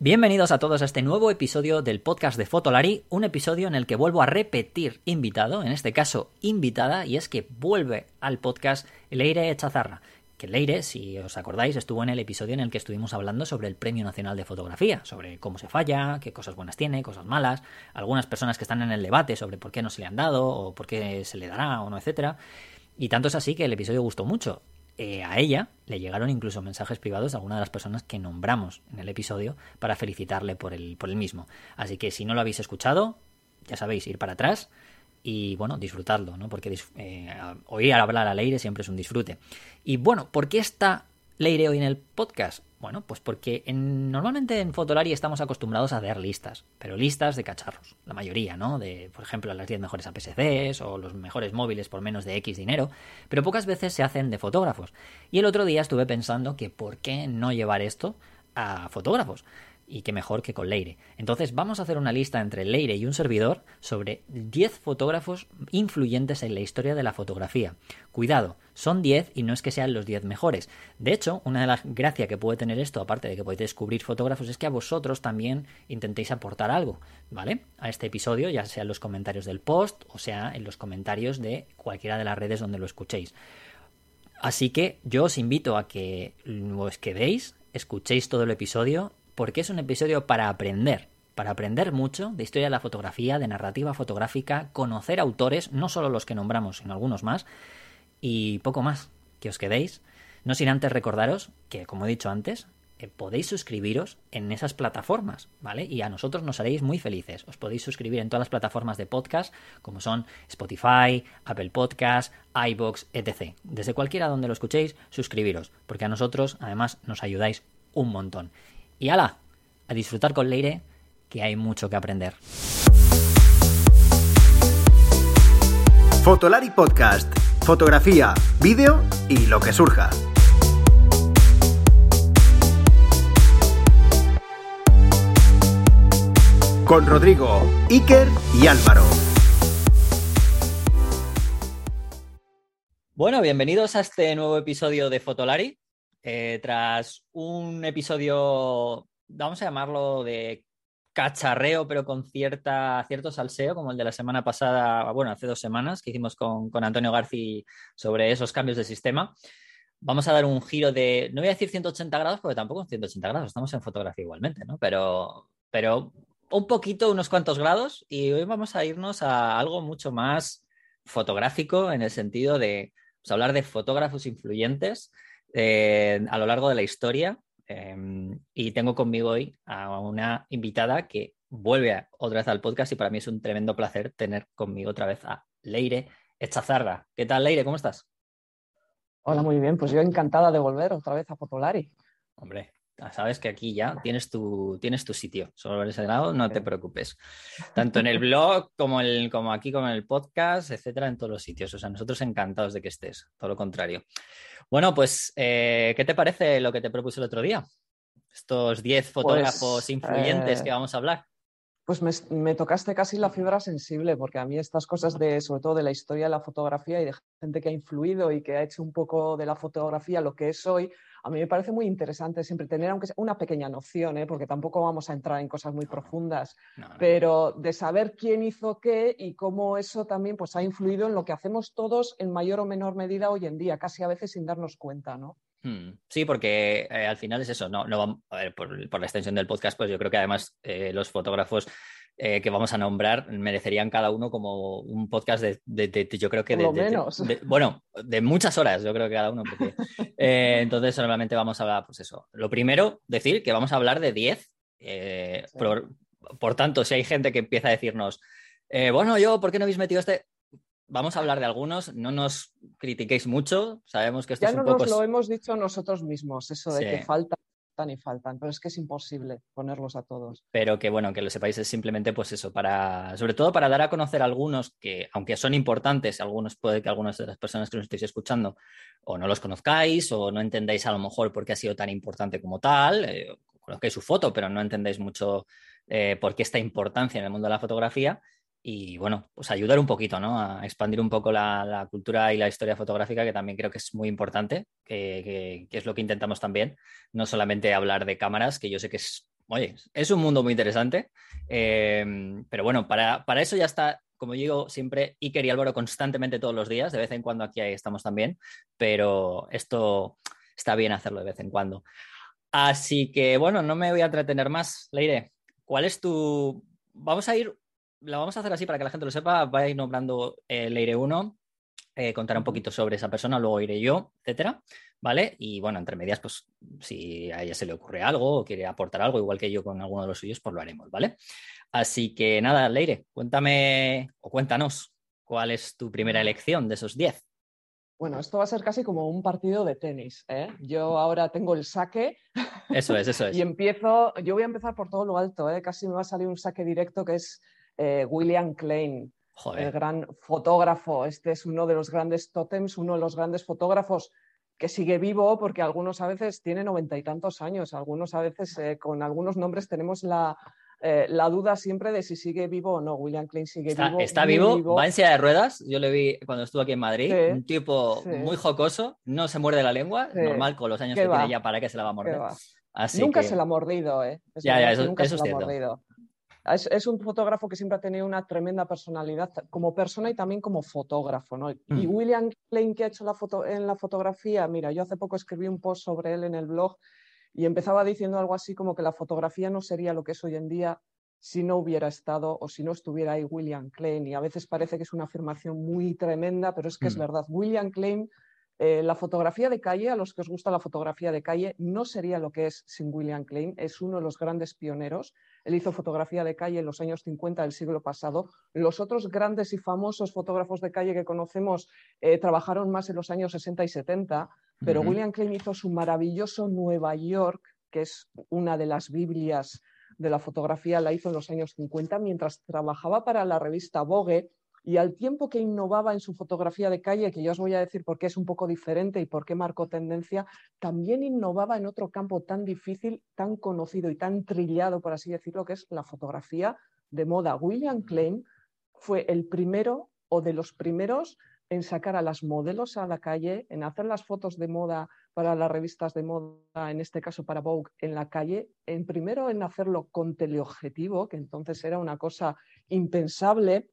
Bienvenidos a todos a este nuevo episodio del podcast de Fotolari, un episodio en el que vuelvo a repetir invitado, en este caso invitada, y es que vuelve al podcast Leire Echazarra. Que Leire, si os acordáis, estuvo en el episodio en el que estuvimos hablando sobre el Premio Nacional de Fotografía, sobre cómo se falla, qué cosas buenas tiene, cosas malas, algunas personas que están en el debate sobre por qué no se le han dado, o por qué se le dará o no, etcétera. Y tanto es así que el episodio gustó mucho. Eh, a ella le llegaron incluso mensajes privados de algunas de las personas que nombramos en el episodio para felicitarle por el, por el mismo. Así que si no lo habéis escuchado, ya sabéis, ir para atrás y bueno, disfrutarlo, ¿no? Porque eh, oír hablar a Leire siempre es un disfrute. Y bueno, ¿por qué está Leire hoy en el podcast? Bueno, pues porque normalmente en Fotolari estamos acostumbrados a ver listas, pero listas de cacharros, la mayoría, ¿no? De, por ejemplo, las 10 mejores APS-Cs o los mejores móviles por menos de X dinero, pero pocas veces se hacen de fotógrafos. Y el otro día estuve pensando que por qué no llevar esto a fotógrafos y qué mejor que con Leire. Entonces vamos a hacer una lista entre Leire y un servidor sobre 10 fotógrafos influyentes en la historia de la fotografía. Cuidado, son 10 y no es que sean los 10 mejores. De hecho, una de las gracias que puede tener esto, aparte de que podéis descubrir fotógrafos, es que a vosotros también intentéis aportar algo, ¿vale? A este episodio, ya sea en los comentarios del post o sea en los comentarios de cualquiera de las redes donde lo escuchéis. Así que yo os invito a que os quedéis, escuchéis todo el episodio porque es un episodio para aprender, para aprender mucho de historia de la fotografía, de narrativa fotográfica, conocer autores, no solo los que nombramos, sino algunos más, y poco más, que os quedéis. No sin antes recordaros que, como he dicho antes, eh, podéis suscribiros en esas plataformas, ¿vale? Y a nosotros nos haréis muy felices. Os podéis suscribir en todas las plataformas de podcast, como son Spotify, Apple Podcast, iBox, etc. Desde cualquiera donde lo escuchéis, suscribiros, porque a nosotros, además, nos ayudáis un montón. Y ala, a disfrutar con Leire, que hay mucho que aprender. Fotolari Podcast. Fotografía, vídeo y lo que surja. Con Rodrigo, Iker y Álvaro. Bueno, bienvenidos a este nuevo episodio de Fotolari. Eh, tras un episodio, vamos a llamarlo de cacharreo, pero con cierta, cierto salseo, como el de la semana pasada, bueno, hace dos semanas que hicimos con, Antonio García sobre esos cambios de sistema. Vamos a dar un giro de, no voy a decir 180 grados, porque tampoco es 180 grados, estamos en fotografía igualmente, ¿no? Pero, pero un poquito, unos cuantos grados, y hoy vamos a irnos a algo mucho más fotográfico en el sentido de pues, hablar de fotógrafos influyentes eh, a lo largo de la historia. Em, y tengo conmigo hoy a una invitada que vuelve otra vez al podcast y para mí es un tremendo placer tener conmigo otra vez a Leire Echazarra. ¿Qué tal, Leire? ¿Cómo estás? Hola, muy bien. Pues yo encantada de volver otra vez a Fotolari. Hombre, sabes que aquí ya tienes tu, tienes tu sitio. Sobre ese lado, no te preocupes. Tanto en el blog como, el, como aquí, como en el podcast, etcétera, en todos los sitios. O sea, nosotros encantados de que estés, todo lo contrario. Bueno, pues, eh, ¿qué te parece lo que te propuse el otro día? Estos 10 pues, fotógrafos influyentes que eh, vamos a hablar. Pues me, tocaste casi la fibra sensible, porque a mí estas cosas de, sobre todo de la historia de la fotografía y de gente que ha influido y que ha hecho un poco de la fotografía lo que es hoy, a mí me parece muy interesante siempre tener, aunque sea una pequeña noción, ¿eh? porque tampoco vamos a entrar en cosas muy profundas, pero de saber quién hizo qué y cómo eso también pues, ha influido en lo que hacemos todos en mayor o menor medida hoy en día, casi a veces sin darnos cuenta, ¿no? Hmm. Sí, porque eh, al final es eso, no, no a ver, por, la extensión del podcast, pues yo creo que además eh, los fotógrafos eh, que vamos a nombrar merecerían cada uno como un podcast de, yo creo que de, menos. bueno, de muchas horas, yo creo que cada uno. Eh, entonces, normalmente vamos a hablar, pues eso. Lo primero, decir que vamos a hablar de 10. Eh, por, tanto, si hay gente que empieza a decirnos, bueno, yo, ¿por qué no habéis metido este? Vamos a hablar de algunos, no nos critiquéis mucho, sabemos que esto ya es un no poco... nos lo hemos dicho nosotros mismos, eso de que falta y faltan, pero es que es imposible ponerlos a todos. Pero que bueno, que lo sepáis es simplemente pues eso, para, sobre todo para dar a conocer a algunos que, aunque son importantes, algunos puede que algunas de las personas que nos estéis escuchando o no los conozcáis o no entendáis a lo mejor por qué ha sido tan importante como tal, eh, conozcáis su foto, pero no entendéis mucho eh, por qué esta importancia en el mundo de la fotografía y bueno, pues ayudar un poquito, ¿no? A expandir un poco la, cultura y la historia fotográfica, que también creo que es muy importante, que, es lo que intentamos también, no solamente hablar de cámaras, que yo sé que es oye, es un mundo muy interesante. Eh, pero bueno, para, para, eso ya está, como digo siempre, Iker y Álvaro constantemente todos los días. De vez en cuando aquí estamos también, pero esto está bien hacerlo de vez en cuando. Así que bueno, no me voy a entretener más. Leire, ¿cuál es tu. Vamos a ir, lo vamos a hacer así para que la gente lo sepa. Va a ir nombrando eh, Leire 1, eh, contar un poquito sobre esa persona, luego iré yo, etcétera. ¿Vale? Y bueno, entre medias, pues si a ella se le ocurre algo o quiere aportar algo, igual que yo con alguno de los suyos, pues lo haremos, ¿vale? Así que nada, Leire, cuéntame o cuéntanos cuál es tu primera elección de esos 10. Bueno, esto va a ser casi como un partido de tenis. ¿eh? Yo ahora tengo el saque. Eso es, eso es. y empiezo, yo voy a empezar por todo lo alto. ¿eh? Casi me va a salir un saque directo que es eh, William Klein, el gran fotógrafo. Este es uno de los grandes tótems, uno de los grandes fotógrafos que sigue vivo porque algunos a veces tiene noventa y tantos años, algunos a veces eh, con algunos nombres tenemos la, eh, la duda siempre de si sigue vivo o no. William Klein sigue vivo. Está vivo, va en silla de ruedas. Yo le vi cuando estuvo aquí en Madrid. un tipo muy jocoso, no se muerde la lengua. Normal con los años que tiene ya para que se la va a morder. nunca se la ha mordido, ¿eh? ya, ya, eso, nunca se la ha mordido. Es, un fotógrafo que siempre ha tenido una tremenda personalidad como persona y también como fotógrafo. ¿no? Y mm. William Klein, que ha hecho la foto, en la fotografía, mira, yo hace poco escribí un post sobre él en el blog y empezaba diciendo algo así como que la fotografía no sería lo que es hoy en día si no hubiera estado o si no estuviera ahí William Klein. Y a veces parece que es una afirmación muy tremenda, pero es que es mm. verdad. William Klein, eh, la fotografía de calle, a los que os gusta la fotografía de calle, no sería lo que es sin William Klein. Es uno de los grandes pioneros. Él hizo fotografía de calle en los años 50 del siglo pasado. Los otros grandes y famosos fotógrafos de calle que conocemos eh, trabajaron más en los años 60 y 70. Pero William Klein hizo su maravilloso Nueva York, que es una de las Biblias de la fotografía, la hizo en los años 50 mientras trabajaba para la revista Vogue y al tiempo que innovaba en su fotografía de calle, que yo os voy a decir por qué es un poco diferente y por qué marcó tendencia, también innovaba en otro campo tan difícil, tan conocido y tan trillado, por así decirlo, que es la fotografía de moda. William Klein fue el primero o de los primeros en sacar a las modelos a la calle, en hacer las fotos de moda para las revistas de moda, en este caso para Vogue, en la calle, en primero en hacerlo con teleobjetivo, que entonces era una cosa impensable,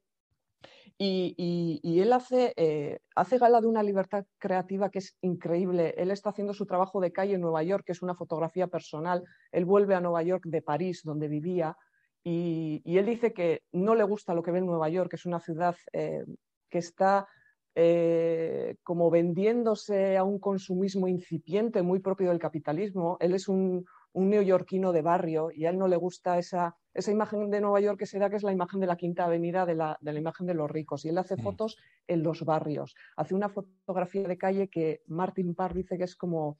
y, él hace, eh, hace gala de una libertad creativa que es increíble. Él está haciendo su trabajo de calle en Nueva York, que es una fotografía personal. Él vuelve a Nueva York de París, donde vivía, y, él dice que no le gusta lo que ve en Nueva York, que es una ciudad eh, que está eh, como vendiéndose a un consumismo incipiente muy propio del capitalismo. Él es un, neoyorquino de barrio y a él no le gusta esa, esa imagen de Nueva York que se da que es la imagen de la Quinta Avenida, de la, de la imagen de los ricos. Y él hace fotos en los barrios. Hace una fotografía de calle que Martin Parr dice que es como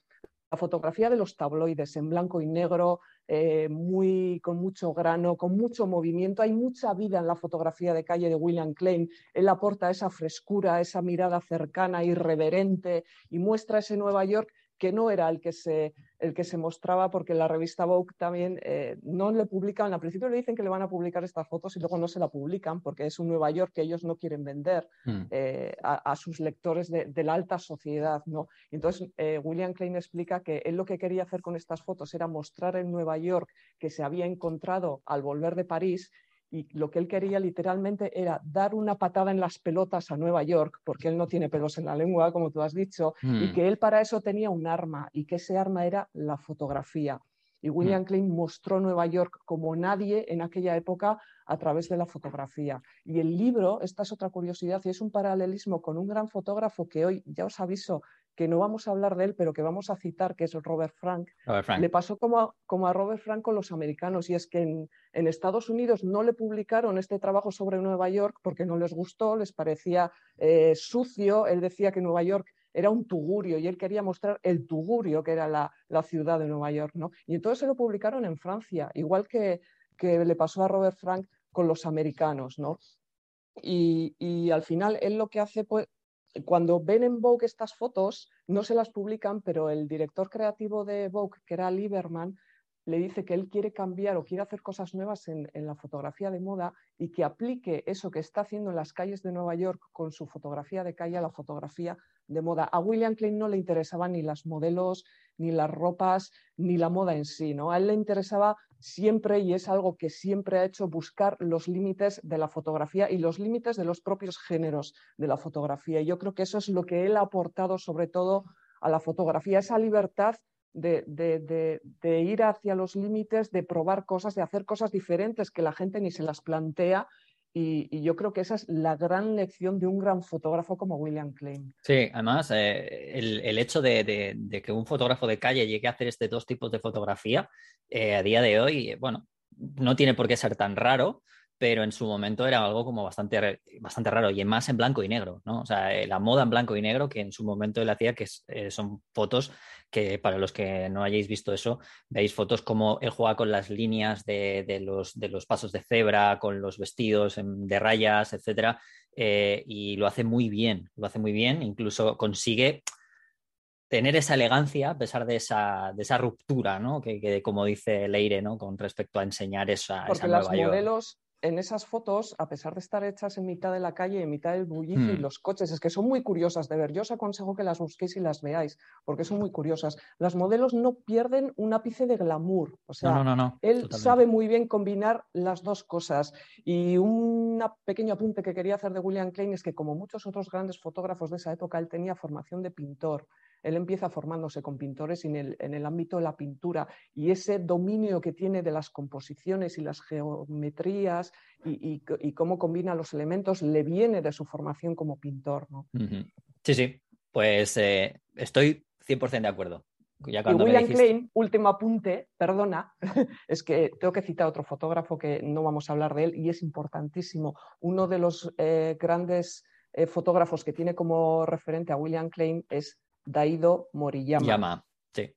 la fotografía de los tabloides en blanco y negro, eh, muy, con mucho grano, con mucho movimiento. Hay mucha vida en la fotografía de calle de William Klein. Él aporta esa frescura, esa mirada cercana, irreverente y muestra ese Nueva York que no era el que se, el que se mostraba, porque la revista Vogue también eh, no le publican, al principio le dicen que le van a publicar estas fotos y luego no se la publican porque es un Nueva York que ellos no quieren vender hmm. eh, a, sus lectores de, la alta sociedad. ¿no? Entonces, eh, William Klein explica que él lo que quería hacer con estas fotos era mostrar el Nueva York que se había encontrado al volver de París y lo que él quería literalmente era dar una patada en las pelotas a Nueva York, porque él no tiene pelos en la lengua, como tú has dicho, y hmm. que él para eso tenía un arma y que ese arma era la fotografía. Y William hmm. Klein mostró Nueva York como nadie en aquella época a través de la fotografía. Y el libro, esta es otra curiosidad, y es un paralelismo con un gran fotógrafo que hoy, ya os aviso, que no vamos a hablar de él, pero que vamos a citar, que es Robert Frank, le pasó como a, como a, Robert Frank con los americanos, y es que en, Estados Unidos no le publicaron este trabajo sobre Nueva York porque no les gustó, les parecía eh, sucio, él decía que Nueva York era un tugurio y él quería mostrar el tugurio que era la, ciudad de Nueva York, ¿no? Y entonces se lo publicaron en Francia, igual que, que le pasó a Robert Frank con los americanos, ¿no? Y, y, al final él lo que hace, pues, cuando ven en Vogue estas fotos, no se las publican, pero el director creativo de Vogue, que era Lieberman, le dice que él quiere cambiar o quiere hacer cosas nuevas en, la fotografía de moda y que aplique eso que está haciendo en las calles de Nueva York con su fotografía de calle a la fotografía de moda. A William Klein no le interesaban ni las modelos, ni las ropas, ni la moda en sí. ¿no? A él le interesaba siempre, y es algo que siempre ha hecho, buscar los límites de la fotografía y los límites de los propios géneros de la fotografía. Y yo creo que eso es lo que él ha aportado sobre todo a la fotografía, esa libertad de, ir hacia los límites, de probar cosas, de hacer cosas diferentes que la gente ni se las plantea. Y, yo creo que esa es la gran lección de un gran fotógrafo como William Klein. Sí, además, eh, el, hecho de, que un fotógrafo de calle llegue a hacer este dos tipos de fotografía, eh, a día de hoy, bueno, no tiene por qué ser tan raro, pero en su momento era algo como bastante, bastante raro y más en blanco y negro, ¿no? O sea, eh, la moda en blanco y negro que en su momento él hacía, que eh, son fotos que para los que no hayáis visto eso, veis fotos como él juega con las líneas de, los, de los, pasos de cebra, con los vestidos de rayas, etcétera, eh, y lo hace muy bien, lo hace muy bien, incluso consigue tener esa elegancia a pesar de esa, de esa ruptura, ¿no? Que, como dice Leire, ¿no? Con respecto a enseñar esa, Porque esa modelos en esas fotos, a pesar de estar hechas en mitad de la calle, en mitad del bullicio y hmm. los coches, es que son muy curiosas de ver. Yo os aconsejo que las busquéis y las veáis, porque son muy curiosas. Las modelos no pierden un ápice de glamour. O sea, él sabe muy bien combinar las dos cosas. Y un pequeño apunte que quería hacer de William Klein es que, como muchos otros grandes fotógrafos de esa época, él tenía formación de pintor. Él empieza formándose con pintores en el, en el ámbito de la pintura y ese dominio que tiene de las composiciones y las geometrías y, cómo combina los elementos le viene de su formación como pintor. ¿no? Sí, sí, pues eh, estoy 100% de acuerdo. y William Klein, último apunte, perdona, es que tengo que citar otro fotógrafo que no vamos a hablar de él y es importantísimo. Uno de los eh, grandes eh, fotógrafos que tiene como referente a William Klein es Daido Moriyama. Yama, sí.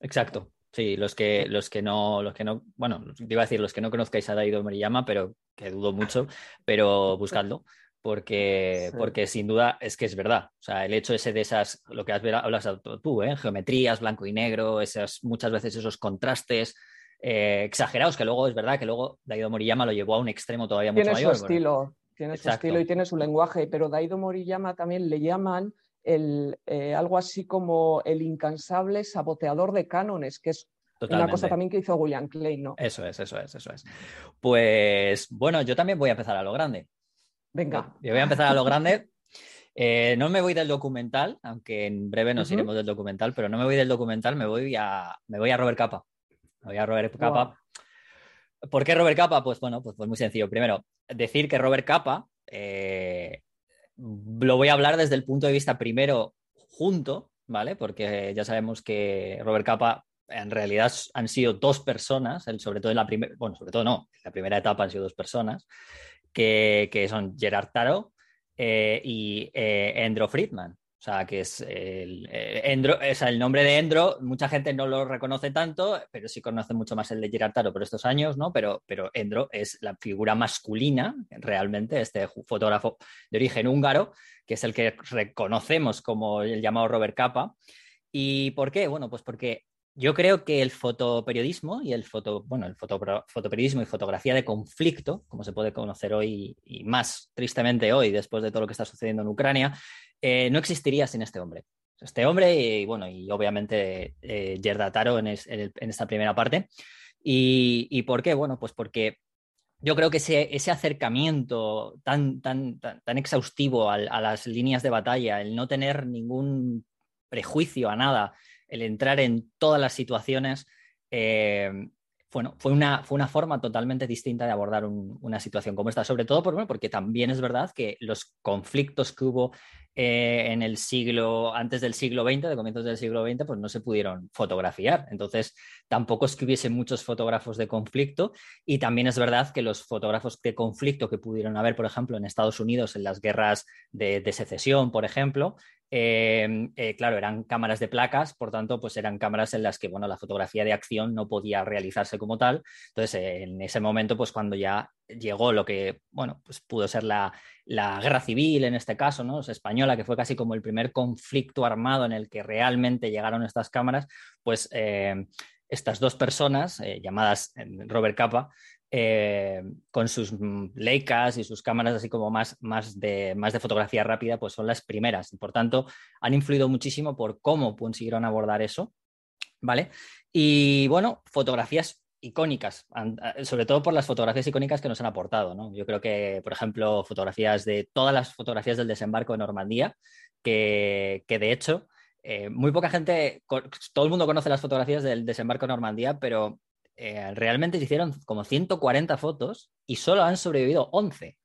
Exacto. Sí, los que, los que no, los que no, bueno, iba a decir los que no conozcáis a Daido Moriyama, pero que dudo mucho, pero buscadlo, porque, porque sin duda es que es verdad. O sea, el hecho ese de esas, lo que has hablas tú, ¿eh? geometrías, blanco y negro, esas, muchas veces esos contrastes eh, exagerados, que luego es verdad que luego Daido Moriyama lo llevó a un extremo todavía mucho mayor. Tiene su estilo, tiene su estilo y tiene su lenguaje, pero Daido Moriyama también le llaman el, eh, algo así como el incansable saboteador de cánones, que es una cosa también que hizo William Klein, ¿no? Eso es, eso es, eso es. Pues bueno, yo también voy a empezar a lo grande. Venga. Yo voy a empezar a lo grande. Eh, no me voy del documental, aunque en breve nos iremos del documental, pero no me voy del documental, me voy a, me voy a Robert Capa. Me voy a Robert Capa. ¿Por qué Robert Capa? Pues bueno, pues, pues muy sencillo. Primero, decir que Robert Capa eh, lo voy a hablar desde el punto de vista primero junto, ¿vale? Porque ya sabemos que Robert Capa en realidad han sido dos personas, sobre todo en la primera, bueno, sobre todo no, en la primera etapa han sido dos personas, que, son Gerard Taro eh, y eh, Endro Friedman. O sea, que es el, eh, Endro, el nombre de Endro, mucha gente no lo reconoce tanto, pero sí conoce mucho más el de Gerard Taro por estos años, ¿no? Pero, pero Endro es la figura masculina, realmente, este fotógrafo de origen húngaro, que es el que reconocemos como el llamado Robert Capa. ¿Y por qué? Bueno, pues porque yo creo que el fotoperiodismo y el foto, bueno, el fotoperiodismo y fotografía de conflicto, como se puede conocer hoy y más tristemente hoy, después de todo lo que está sucediendo en Ucrania, eh, no existiría sin este hombre. Este hombre y, bueno, y obviamente eh, Gerda Taro en, esta primera parte. Y, por qué? Bueno, pues porque yo creo que ese, acercamiento tan, exhaustivo a, las líneas de batalla, el no tener ningún prejuicio a nada, el entrar en todas las situaciones, eh, bueno, fue una, fue una forma totalmente distinta de abordar una situación como esta, sobre todo por, porque también es verdad que los conflictos que hubo eh, en el siglo, antes del siglo XX, de comienzos del siglo XX, pues no se pudieron fotografiar. Entonces, tampoco es que hubiese muchos fotógrafos de conflicto y también es verdad que los fotógrafos de conflicto que pudieron haber, por ejemplo, en Estados Unidos en las guerras de secesión, por ejemplo, Em, eh, claro, eran cámaras de placas, por tanto, pues eran cámaras en las que, bueno, la fotografía de acción no podía realizarse como tal. Entonces, en ese momento, pues cuando ya llegó lo que, bueno, pues pudo ser la, guerra civil en este caso, ¿no? española, que fue casi como el primer conflicto armado en el que realmente llegaron estas cámaras, pues em, estas dos personas, eh, llamadas Robert Capa, eh, con sus Leicas y sus cámaras así como más, más, de, más de fotografía rápida, pues son las primeras. Por tanto, han influido muchísimo por cómo consiguieron abordar eso. ¿vale? Y bueno, fotografías icónicas, sobre todo por las fotografías icónicas que nos han aportado, ¿no? Yo creo que, por ejemplo, fotografías de todas las fotografías del desembarco de Normandía, que, de hecho, eh, muy poca gente, todo el mundo conoce las fotografías del desembarco de Normandía, pero eh, realmente se hicieron como 140 fotos y solo han sobrevivido 11,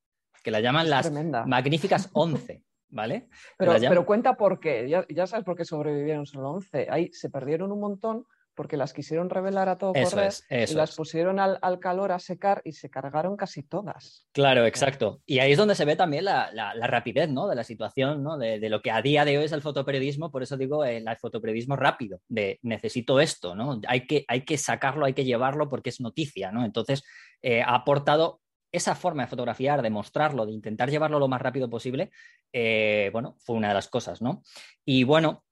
que las llaman las magníficas 11. ¿Vale? Pero, pero, cuenta por qué, ya, ya, sabes por qué sobrevivieron solo 11. Ahí se perdieron un montón porque las quisieron revelar a todo correr y las pusieron al, calor a secar y se cargaron casi todas. Claro, exacto. Y ahí es donde se ve también la, rapidez ¿no? de la situación, ¿no? De, lo que a día de hoy es el fotoperiodismo, por eso digo el, fotoperiodismo rápido, de necesito esto, ¿no? Hay que, hay que sacarlo, hay que llevarlo porque es noticia, ¿no? Entonces eh, ha aportado esa forma de fotografiar, de mostrarlo, de intentar llevarlo lo más rápido posible, eh, bueno, fue una de las cosas, ¿no? Y bueno,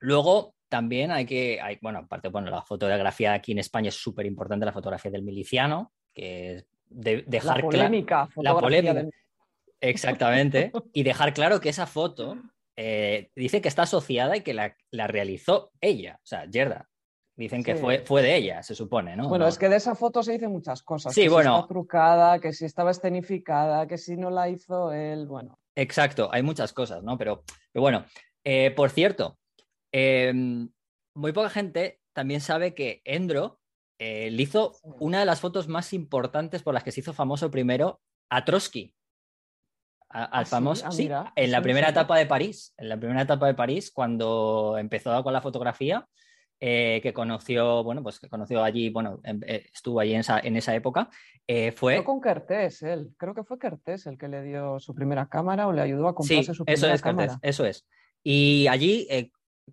luego también hay que, hay, bueno, aparte, bueno, la fotografía aquí en España es súper importante, la fotografía del miliciano, que es de, dejar la polémica, la polémica. Exactamente. y dejar claro que esa foto eh, dice que está asociada y que la, realizó ella, o sea, Gerda. Dicen que fue, fue de ella, se supone, ¿no? Bueno, es que de esa foto se dicen muchas cosas. Sí, que bueno. Si está trucada, que si estaba escenificada, que si no la hizo él, bueno. Exacto, hay muchas cosas, ¿no? Pero, bueno, eh, por cierto, Em, muy poca gente también sabe que Endro eh, le hizo una de las fotos más importantes por las que se hizo famoso primero a Trotsky. al ah, famoso, sí, ah, en la primera etapa de París, en la primera etapa de París, cuando empezó con la fotografía, eh, que conoció, bueno, pues que conoció allí, bueno, em, eh, estuvo allí en esa, en esa época, fue... con Kertés, él, creo que fue Kertés el que le dio su primera cámara o le ayudó a comprarse su primera eso es, cámara. eso es. Y allí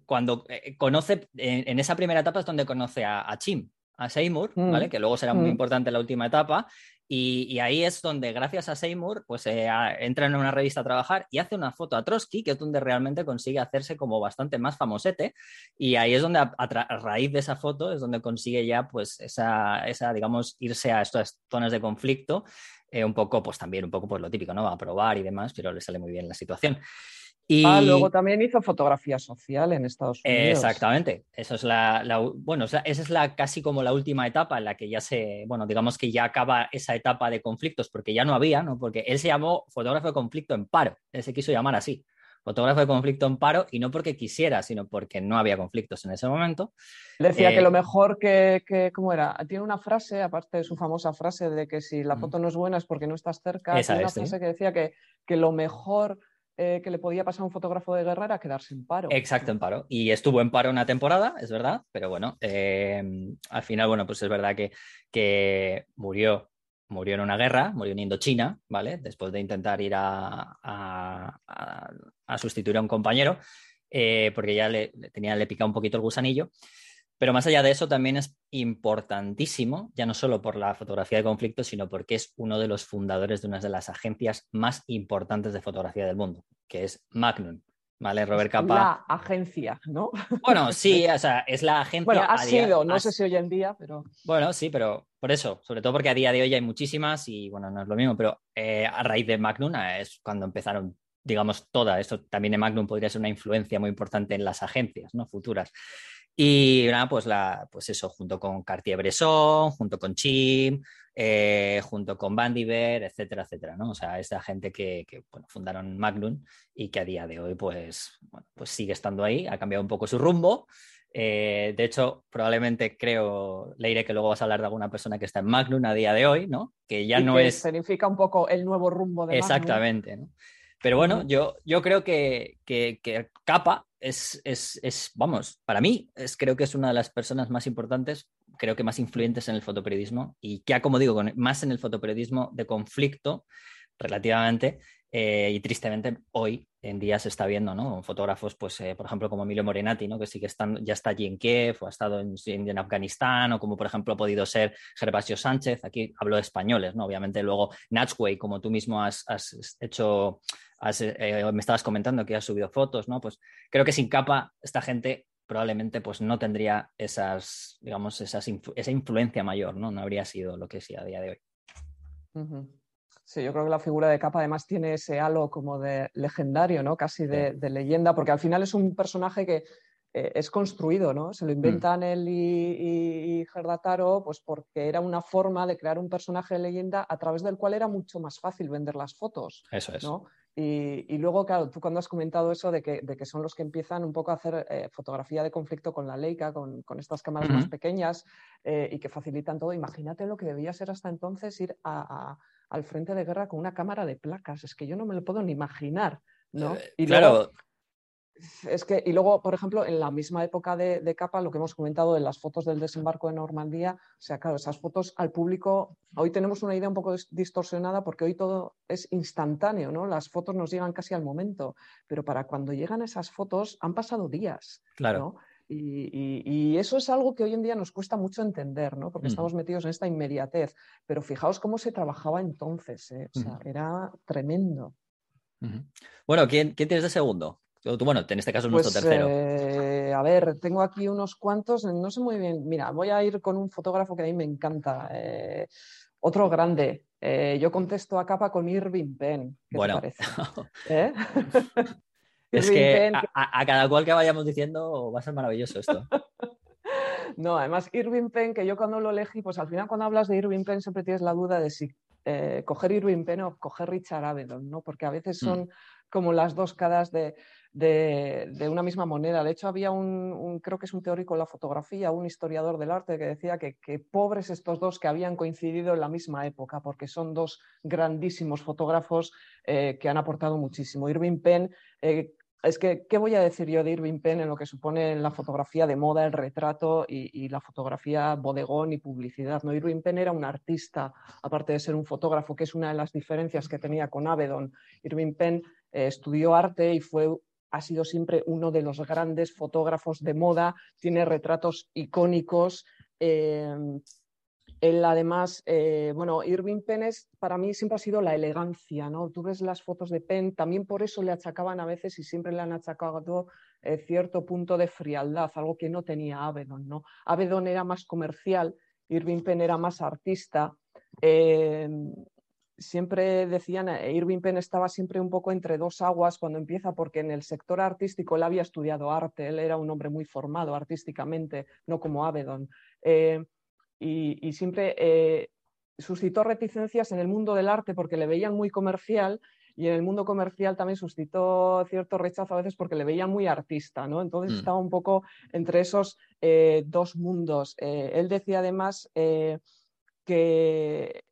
cuando eh, conoce, en, esa primera etapa es donde conoce a, Chim, a Seymour, mm. ¿vale? Que luego será muy mm. importante en la última etapa. Y, ahí es donde, gracias a Seymour, pues eh, entra en una revista a trabajar y hace una foto a Trotsky, que es donde realmente consigue hacerse como bastante más famosete. Y ahí es donde, a, raíz de esa foto, es donde consigue ya, pues, esa, esa digamos, irse a estas zonas de conflicto. Eh, un poco, pues también, un poco, pues lo típico, ¿no? A probar y demás, pero le sale muy bien la situación. Ah, luego también hizo fotografía social en Estados Unidos. Exactamente. Eso es la, bueno, esa es la casi como la última etapa en la que ya se, bueno, digamos que ya acaba esa etapa de conflictos, porque ya no había, ¿no? Porque él se llamó fotógrafo de conflicto en paro. Él se quiso llamar así. Fotógrafo de conflicto en paro, y no porque quisiera, sino porque no había conflictos en ese momento. Decía que lo eh, mejor que, que, ¿cómo era? Tiene una frase, aparte de su famosa frase de que si la foto no es buena es porque no estás cerca, tiene una frase que decía que, que lo mejor eh, que le podía pasar a un fotógrafo de guerra era quedarse en paro. Exacto, en paro. Y estuvo en paro una temporada, es verdad, pero bueno, em, al final, bueno, pues es verdad que, que murió, murió en una guerra, murió en Indochina, ¿vale? Después de intentar ir a, a, sustituir a un compañero, eh, porque ya le, tenía, le pica un poquito el gusanillo. Pero más allá de eso, también es importantísimo, ya no solo por la fotografía de conflicto, sino porque es uno de los fundadores de una de las agencias más importantes de fotografía del mundo, que es Magnum. ¿Vale, Robert Capa? La agencia, ¿no? Bueno, sí, o sea, es la agencia. Bueno, ha sido, no sé si hoy en día, pero. Bueno, sí, pero por eso, sobre todo porque a día de hoy hay muchísimas y bueno, no es lo mismo, pero eh, a raíz de Magnum es cuando empezaron digamos, toda. Esto también de Magnum podría ser una influencia muy importante en las agencias ¿no? futuras. Y nada, pues, la, pues eso, junto con Cartier-Bresson, junto con Chim, eh, junto con Bandiver, etcétera, etcétera, ¿no? O sea, esta gente que, bueno, fundaron Magnum y que a día de hoy, pues, bueno, pues sigue estando ahí, ha cambiado un poco su rumbo. Eh, de hecho, probablemente creo, Leire, que luego vas a hablar de alguna persona que está en Magnum a día de hoy, ¿no? Que ya no es. Significa un poco el nuevo rumbo de Exactamente, ¿no? Pero bueno, yo, yo creo que, que, que Capa es, es, es, vamos, para mí es, creo que es una de las personas más importantes, creo que más influyentes en el fotoperiodismo y que, como digo, más en el fotoperiodismo de conflicto relativamente eh, y tristemente hoy en día se está viendo, ¿no? Fotógrafos, pues, eh, por ejemplo, como Emilio Morenati, ¿no? Que sí que ya está allí en Kiev o ha estado en, en, Afganistán, o como, por ejemplo, ha podido ser Gervasio Sánchez. Aquí hablo de españoles, ¿no? Obviamente, luego Natchway, como tú mismo has, hecho, eh, me estabas comentando que has subido fotos, ¿no? Pues creo que sin capa, esta gente probablemente pues no tendría esas, digamos, esas, esa influencia mayor, ¿no? No habría sido lo que es a día de hoy. Sí, yo creo que la figura de Capa además tiene ese halo como de legendario, ¿no? Casi de, leyenda, porque al final es un personaje que eh, es construido, ¿no? Se lo mm. inventan él y, y, Gerdataro, pues porque era una forma de crear un personaje de leyenda a través del cual era mucho más fácil vender las fotos. Eso es. ¿no? Y, luego, claro, tú cuando has comentado eso de que, de que, son los que empiezan un poco a hacer eh, fotografía de conflicto con la Leica, con, con estas cámaras más pequeñas eh, y que facilitan todo, imagínate lo que debía ser hasta entonces ir al frente de guerra con una cámara de placas. Es que yo no me lo puedo ni imaginar. ¿no? y claro, es que, y luego, por ejemplo, en la misma época de, capa, lo que hemos comentado en las fotos del desembarco de Normandía, o sea, claro, esas fotos al público, hoy tenemos una idea un poco distorsionada porque hoy todo es instantáneo, ¿no? Las fotos nos llegan casi al momento, pero para cuando llegan esas fotos han pasado días, claro. Y, eso es algo que hoy en día nos cuesta mucho entender, ¿no? Porque estamos metidos en esta inmediatez. Pero fijaos cómo se trabajaba entonces, ¿eh? o sea, era tremendo. Bueno, ¿quién, ¿quién tienes de segundo? bueno, en este caso es nuestro pues, tercero. Eh, a ver, tengo aquí unos cuantos, no sé muy bien. Mira, voy a ir con un fotógrafo que a mí me encanta. Eh, otro grande. Eh, yo contesto a capa con Irving Penn. ¿Qué bueno. te parece? es que a, cada cual que vayamos diciendo va a ser maravilloso esto. no, además Irving Penn, que yo cuando lo elegí, pues al final cuando hablas de Irving Penn siempre tienes la duda de si coger Irving Penn o coger Richard Avedon, ¿no? Porque a veces mm. son como las dos caras de, de, una misma moneda. De hecho, había un, creo que es un teórico de la fotografía, un historiador del arte, que decía que, pobres estos dos que habían coincidido en la misma época, porque son dos grandísimos fotógrafos eh, que han aportado muchísimo. Irving Penn, eh, es que, ¿qué voy a decir yo de Irving Penn en lo que supone la fotografía de moda, el retrato y, la fotografía bodegón y publicidad? ¿no? Irving Penn era un artista, aparte de ser un fotógrafo, que es una de las diferencias que tenía con Avedon. Irving Penn eh, estudió arte y fue ha sido siempre uno de los grandes fotógrafos de moda, tiene retratos icónicos. Eh, él además, eh, bueno, Irving Penn para mí siempre ha sido la elegancia, ¿no? Tú ves las fotos de Penn, también por eso le achacaban a veces y siempre le han achacado eh, cierto punto de frialdad, algo que no tenía Avedon, ¿no? Avedon era más comercial, Irving Penn era más artista siempre decían, eh, Irving Penn estaba siempre un poco entre dos aguas cuando empieza, porque en el sector artístico él había estudiado arte, él era un hombre muy formado artísticamente, no como Avedon. Y, siempre eh, suscitó reticencias en el mundo del arte porque le veían muy comercial y en el mundo comercial también suscitó cierto rechazo a veces porque le veían muy artista, ¿no? Entonces mm. estaba un poco entre esos dos mundos. él decía además que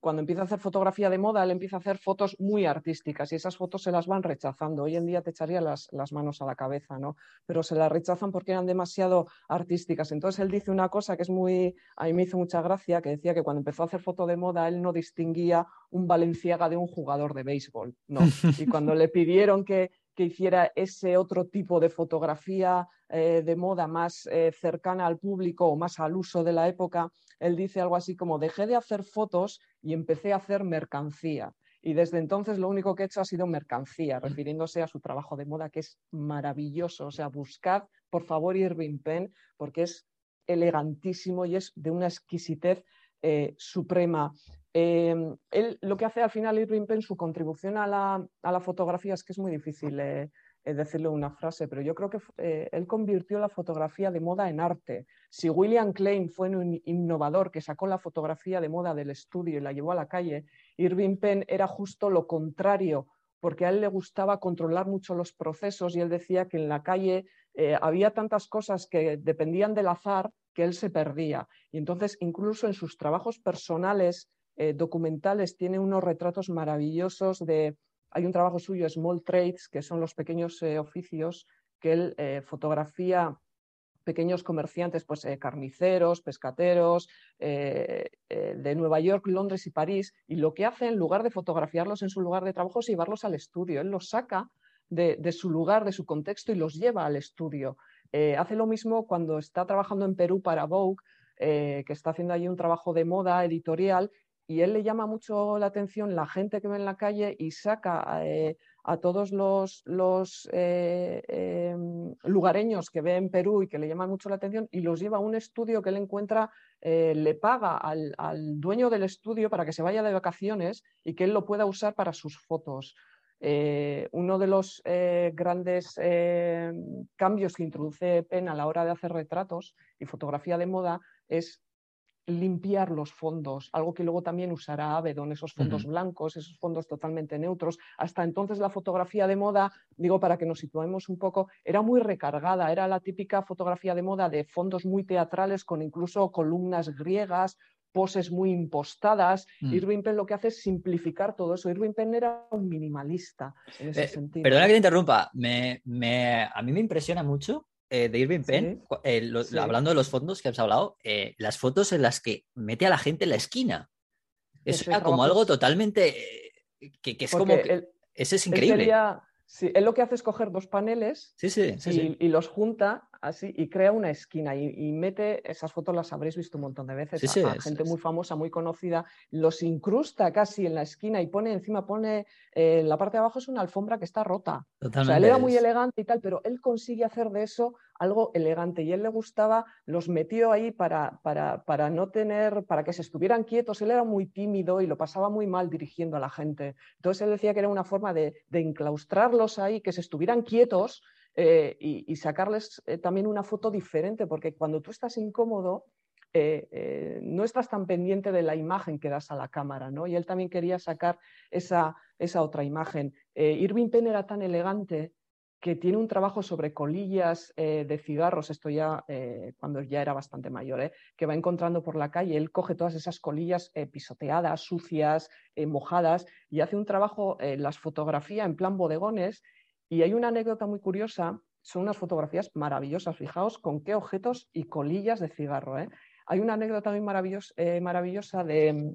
cuando empieza a hacer fotografía de moda, él empieza a hacer fotos muy artísticas y esas fotos se las van rechazando. Hoy en día te echaría las, manos a la cabeza, ¿no? Pero se las rechazan porque eran demasiado artísticas. Entonces él dice una cosa que es muy, a mí me hizo mucha gracia, que decía que cuando empezó a hacer foto de moda, él no distinguía un Valenciaga de un jugador de béisbol, ¿no? Y cuando le pidieron que, que hiciera ese otro tipo de fotografía eh, de moda más eh, cercana al público o más al uso de la época, él dice algo así como, dejé de hacer fotos y empecé a hacer mercancía. Y desde entonces lo único que he hecho ha sido mercancía, refiriéndose a su trabajo de moda, que es maravilloso. O sea, buscad, por favor, Irving Penn, porque es elegantísimo y es de una exquisitez eh, suprema. Em, él, lo que hace al final Irving Penn, su contribución a la, fotografía es que es muy difícil eh, eh, decirle una frase, pero yo creo que él convirtió la fotografía de moda en arte. Si William Klein fue un innovador que sacó la fotografía de moda del estudio y la llevó a la calle, Irving Penn era justo lo contrario, porque a él le gustaba controlar mucho los procesos y él decía que en la calle había tantas cosas que dependían del azar que él se perdía. Y entonces, incluso en sus trabajos personales, eh, documentales, tiene unos retratos maravillosos de... Hay un trabajo suyo, Small Trades, que son los pequeños eh, oficios que él eh, fotografía pequeños comerciantes, pues carniceros, pescateros, de Nueva York, Londres y París, y lo que hace en lugar de fotografiarlos en su lugar de trabajo es llevarlos al estudio. Él los saca de, de su lugar, de su contexto y los lleva al estudio. Hace lo mismo cuando está trabajando en Perú para Vogue, que está haciendo allí un trabajo de moda editorial y él le llama mucho la atención la gente que ve en la calle y saca eh, a todos los, em, lugareños que ve en Perú y que le llaman mucho la atención y los lleva a un estudio que él encuentra, le paga al, dueño del estudio para que se vaya de vacaciones y que él lo pueda usar para sus fotos. eh, uno de los eh, grandes eh, cambios que introduce Penn a la hora de hacer retratos y fotografía de moda es limpiar los fondos, algo que luego también usará Avedon, esos fondos blancos, esos fondos totalmente neutros. Hasta entonces la fotografía de moda, digo para que nos situemos un poco, era muy recargada, era la típica fotografía de moda de fondos muy teatrales con incluso columnas griegas poses muy impostadas. Mm. Irving Penn lo que hace es simplificar todo eso. Irving Penn era un minimalista en ese eh, sentido. Perdona que te interrumpa, me, a mí me impresiona mucho eh, de Irving Penn, eh, hablando de los fondos que has hablado, las fotos en las que mete a la gente en la esquina. Eso era como algo totalmente... que, es como... ese es increíble. Sí, él lo que hace es coger dos paneles y, los junta así y crea una esquina y, mete esas fotos, las habréis visto un montón de veces, a, gente muy famosa, muy conocida, los incrusta casi en la esquina y pone encima, pone, en eh, la parte de abajo es una alfombra que está rota. O sea, él era muy elegante y tal, pero él consigue hacer de eso algo elegante y él le gustaba, los metió ahí para, para, para, no tener, para que se estuvieran quietos. Él era muy tímido y lo pasaba muy mal dirigiendo a la gente. Entonces él decía que era una forma de, enclaustrarlos ahí, que se estuvieran quietos eh, y, sacarles eh, también una foto diferente, porque cuando tú estás incómodo, eh, no estás tan pendiente de la imagen que das a la cámara, ¿no? Y él también quería sacar esa, esa otra imagen. Irving Penn era tan elegante que tiene un trabajo sobre colillas de cigarros, esto ya cuando ya era bastante mayor, que va encontrando por la calle. Él coge todas esas colillas pisoteadas, sucias, mojadas, y hace un trabajo, las fotografía en plan bodegones. Y hay una anécdota muy curiosa, son unas fotografías maravillosas, fijaos con qué objetos y colillas de cigarro. Hay una anécdota muy maravillosa de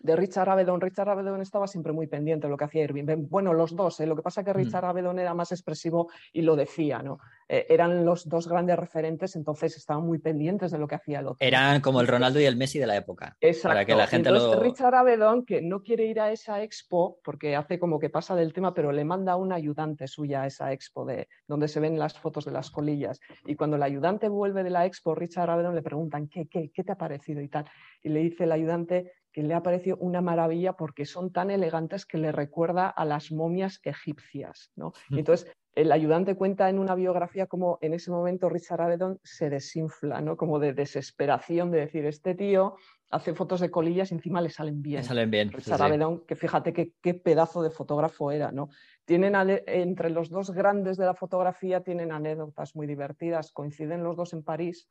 de Richard Avedon. Richard Avedon estaba siempre muy pendiente de lo que hacía Irving. Bueno, los dos, ¿eh? lo que pasa es que mm. Richard Avedon era más expresivo y lo decía, ¿no? Eh, eran los dos grandes referentes, entonces estaban muy pendientes de lo que hacía el otro. Eran como el Ronaldo y el Messi de la época. Exacto. Para que la gente Richard Avedon, que no quiere ir a esa expo, porque hace como que pasa del tema, pero le manda a un ayudante suya a esa expo de donde se ven las fotos de las colillas. Y cuando el ayudante vuelve de la expo, Richard Avedon le preguntan, ¿qué, qué, qué te ha parecido y tal? Y le dice el ayudante, que le ha parecido una maravilla porque son tan elegantes que le recuerda a las momias egipcias. ¿no? Entonces, el ayudante cuenta en una biografía como en ese momento Richard Avedon se desinfla, ¿no? como de desesperación de decir, este tío hace fotos de colillas y encima le salen bien. salen bien. Richard Avedon, que fíjate qué pedazo de fotógrafo era. ¿no? Tienen entre los dos grandes de la fotografía tienen anécdotas muy divertidas. Coinciden los dos en París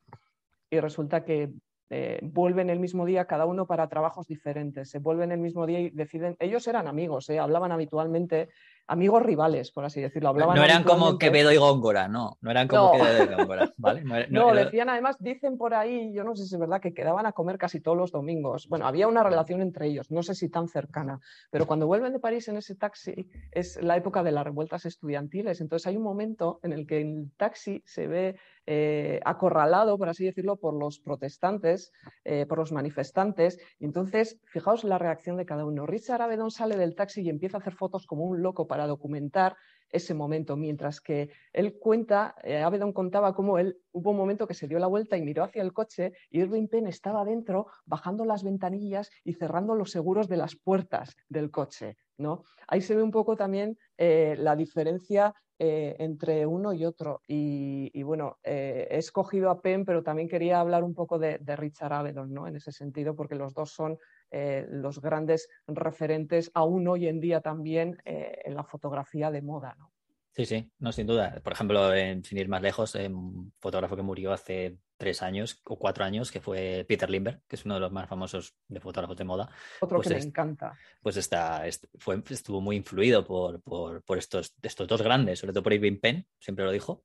y resulta que eh, vuelven el mismo día cada uno para trabajos diferentes, se vuelven el mismo día y deciden, ellos eran amigos, eh, hablaban habitualmente amigos rivales, por así decirlo. Hablaban no, eran como Quevedo y Góngora, no, no eran como Quevedo y Góngora, ¿vale? No, decían además, dicen por ahí, yo no sé si es verdad, que quedaban a comer casi todos los domingos. Bueno, había una relación entre ellos, no sé si tan cercana, pero cuando vuelven de París en ese taxi es la época de las revueltas estudiantiles, entonces hay un momento en el que el taxi se ve eh, acorralado, por así decirlo, por los protestantes, eh, por los manifestantes, y entonces fijaos la reacción de cada uno. Richard Avedon sale del taxi y empieza a hacer fotos como un loco para documentar ese momento, mientras que él cuenta, eh, Avedon contaba cómo él hubo un momento que se dio la vuelta y miró hacia el coche y Irving Penn estaba dentro bajando las ventanillas y cerrando los seguros de las puertas del coche. ¿no? Ahí se ve un poco también eh, la diferencia eh, entre uno y otro. Y, bueno, he escogido a Penn, pero también quería hablar un poco de, de Richard Avedon, ¿no? En ese sentido, porque los dos son eh, los grandes referentes aún hoy en día también eh, en la fotografía de moda. ¿no? Sí, sí, no, sin duda. Por ejemplo, sin ir más lejos, un fotógrafo que murió hace tres años o cuatro años, que fue Peter Limber, que es uno de los más famosos de fotógrafos de moda. Otro pues que me encanta. Pues está, fue, estuvo muy influido por, por, estos, estos dos grandes, sobre todo por Irving Penn, siempre lo dijo,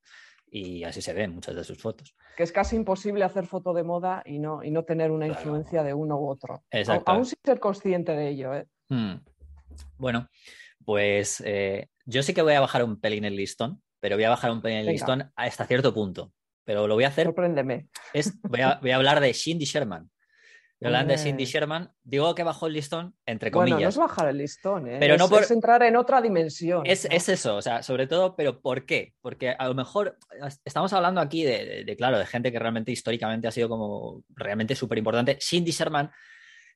y así se ven muchas de sus fotos. Que es casi imposible hacer foto de moda y no, y no tener una influencia de uno u otro. Exacto. Aún sin ser consciente de ello. ¿eh? Hmm. Bueno, pues eh, yo sí que voy a bajar un pelín el listón, pero voy a bajar un pelín el listón hasta cierto punto. Pero lo voy a hacer. Sorpréndeme. Es, voy, a, voy a hablar de Shindy Sherman. Yolanda Cindy Sherman, digo que bajó el listón, entre comillas. Bueno, no es bajar el listón, ¿eh? pero es, no por... entrar en otra dimensión. Es, eso, o sea, sobre todo, pero ¿por qué? Porque a lo mejor estamos hablando aquí de, claro, de gente que realmente históricamente ha sido como realmente súper importante. Cindy Sherman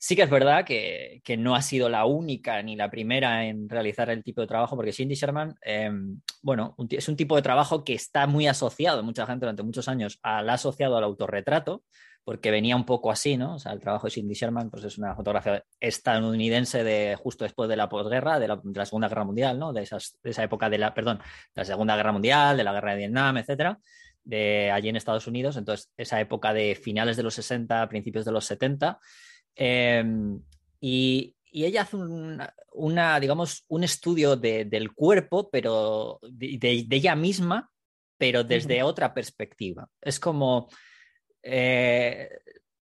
Sí que es verdad que, no ha sido la única ni la primera en realizar el tipo de trabajo, porque Cindy Sherman, em, bueno, es un tipo de trabajo que está muy asociado, mucha gente durante muchos años, al asociado al autorretrato, porque venía un poco así, ¿no? O sea, el trabajo de Cindy Sherman pues es una fotografía estadounidense de justo después de la posguerra, de la, Segunda Guerra Mundial, ¿no? De, esa época de la, perdón, de la Segunda Guerra Mundial, de la Guerra de Vietnam, etcétera, de allí en Estados Unidos. Entonces, esa época de finales de los 60, principios de los 70. Em, y, ella hace una, digamos, un estudio del cuerpo, pero de, ella misma, pero desde otra perspectiva. Es como, eh,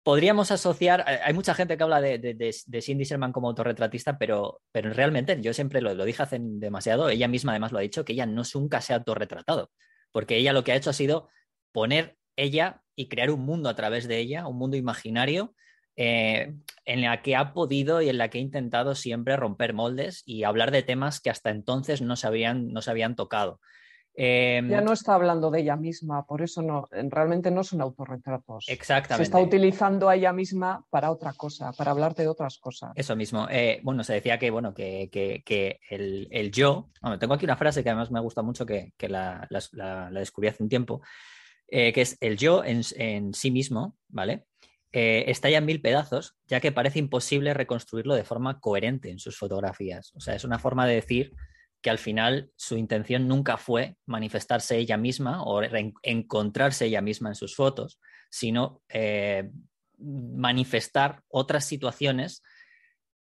podríamos asociar, hay mucha gente que habla de, Cindy Sherman como autorretratista, pero, pero realmente yo siempre lo, lo, dije hace demasiado, ella misma además lo ha dicho, que ella no nunca se ha autorretratado, porque ella lo que ha hecho ha sido poner ella y crear un mundo a través de ella, un mundo imaginario eh, en la que ha podido y en la que ha intentado siempre romper moldes y hablar de temas que hasta entonces no se habían, no se habían tocado. Eh, ya no está hablando de ella misma, por eso no, realmente no son autorretratos. Exactamente. Se está utilizando a ella misma para otra cosa, para hablar de otras cosas. Eso mismo. Eh, bueno, se decía que, bueno, que, que, el, yo, bueno, tengo aquí una frase que además me gusta mucho, que, la, la, descubrí hace un tiempo, que es el yo en, en sí mismo, ¿vale? eh, estalla en mil pedazos, ya que parece imposible reconstruirlo de forma coherente en sus fotografías. O sea, es una forma de decir que al final su intención nunca fue manifestarse ella misma o encontrarse ella misma en sus fotos, sino eh, manifestar otras situaciones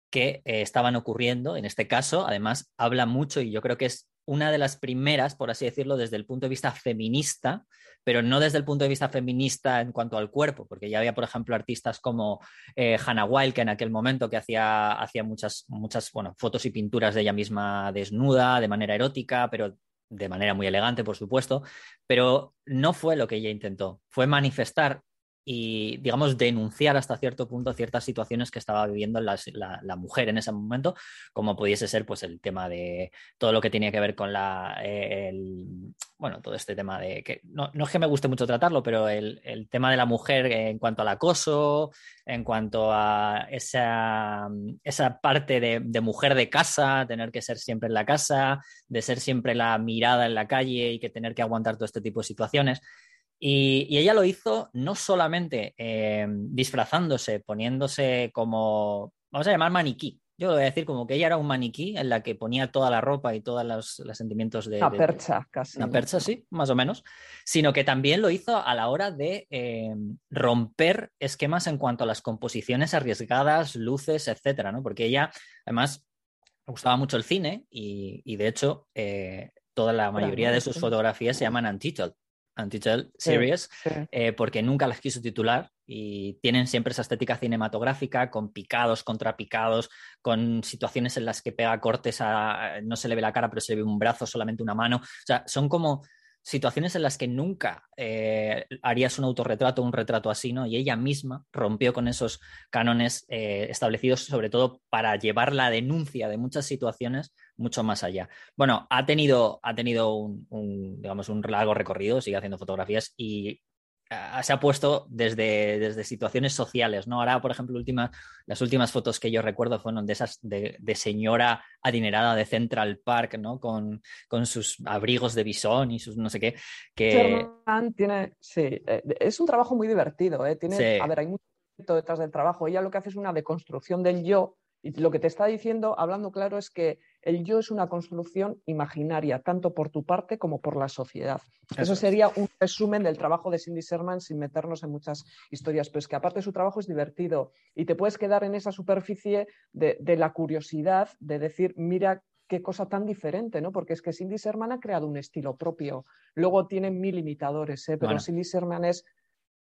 que eh, estaban ocurriendo. En este caso, además, habla mucho y yo creo que es una de las primeras, por así decirlo, desde el punto de vista feminista, pero no desde el punto de vista feminista en cuanto al cuerpo, porque ya había, por ejemplo, artistas como eh, Hannah Wild, que en aquel momento que hacía, hacía muchas, muchas bueno, fotos y pinturas de ella misma desnuda, de manera erótica, pero de manera muy elegante, por supuesto, pero no fue lo que ella intentó, fue manifestar y, digamos, denunciar hasta cierto punto ciertas situaciones que estaba viviendo la, mujer en ese momento, como pudiese ser pues el tema de todo lo que tenía que ver con la, eh, bueno, todo este tema de que no, es que me guste mucho tratarlo, pero el, tema de la mujer en cuanto al acoso, en cuanto a esa, esa parte de, de mujer de casa, tener que ser siempre en la casa, de ser siempre la mirada en la calle y que tener que aguantar todo este tipo de situaciones. Y, ella lo hizo no solamente eh, disfrazándose, poniéndose como, vamos a llamar maniquí. Yo lo voy a decir como que ella era un maniquí en la que ponía toda la ropa y todos los, sentimientos de... Una percha, casi. Una percha, sí, más o menos. Sino que también lo hizo a la hora de eh, romper esquemas en cuanto a las composiciones arriesgadas, luces, etcétera, ¿no? Porque ella, además, le gustaba mucho el cine y, de hecho, eh, toda la mayoría de sus fotografías se llaman Untitled. Untitled Series, eh, porque nunca las quiso titular y tienen siempre esa estética cinematográfica con picados, contrapicados, con situaciones en las que pega cortes a, no se le ve la cara, pero se le ve un brazo, solamente una mano. O sea, son como situaciones en las que nunca eh, harías un autorretrato, un retrato así, ¿no? Y ella misma rompió con esos cánones eh, establecidos, sobre todo para llevar la denuncia de muchas situaciones mucho más allá. Bueno, ha tenido, ha tenido un, digamos, un largo recorrido, sigue haciendo fotografías y Ah, se ha puesto desde, desde situaciones sociales, ¿no? Ahora, por ejemplo, las últimas fotos que yo recuerdo fueron de esas de, señora adinerada de Central Park, ¿no? Con, sus abrigos de bisón y sus no sé qué. Que... tiene, sí, eh, es un trabajo muy divertido, ¿eh? Tiene, A ver, hay mucho detrás del trabajo. Ella lo que hace es una deconstrucción del yo y lo que te está diciendo, hablando claro, es que el yo es una construcción imaginaria, tanto por tu parte como por la sociedad. Eso, sería un resumen del trabajo de Cindy Sherman sin meternos en muchas historias, pero es que aparte su trabajo es divertido y te puedes quedar en esa superficie de, la curiosidad, de decir, mira qué cosa tan diferente, ¿no? Porque es que Cindy Sherman ha creado un estilo propio. Luego tiene mil imitadores, ¿eh? pero Cindy Sherman es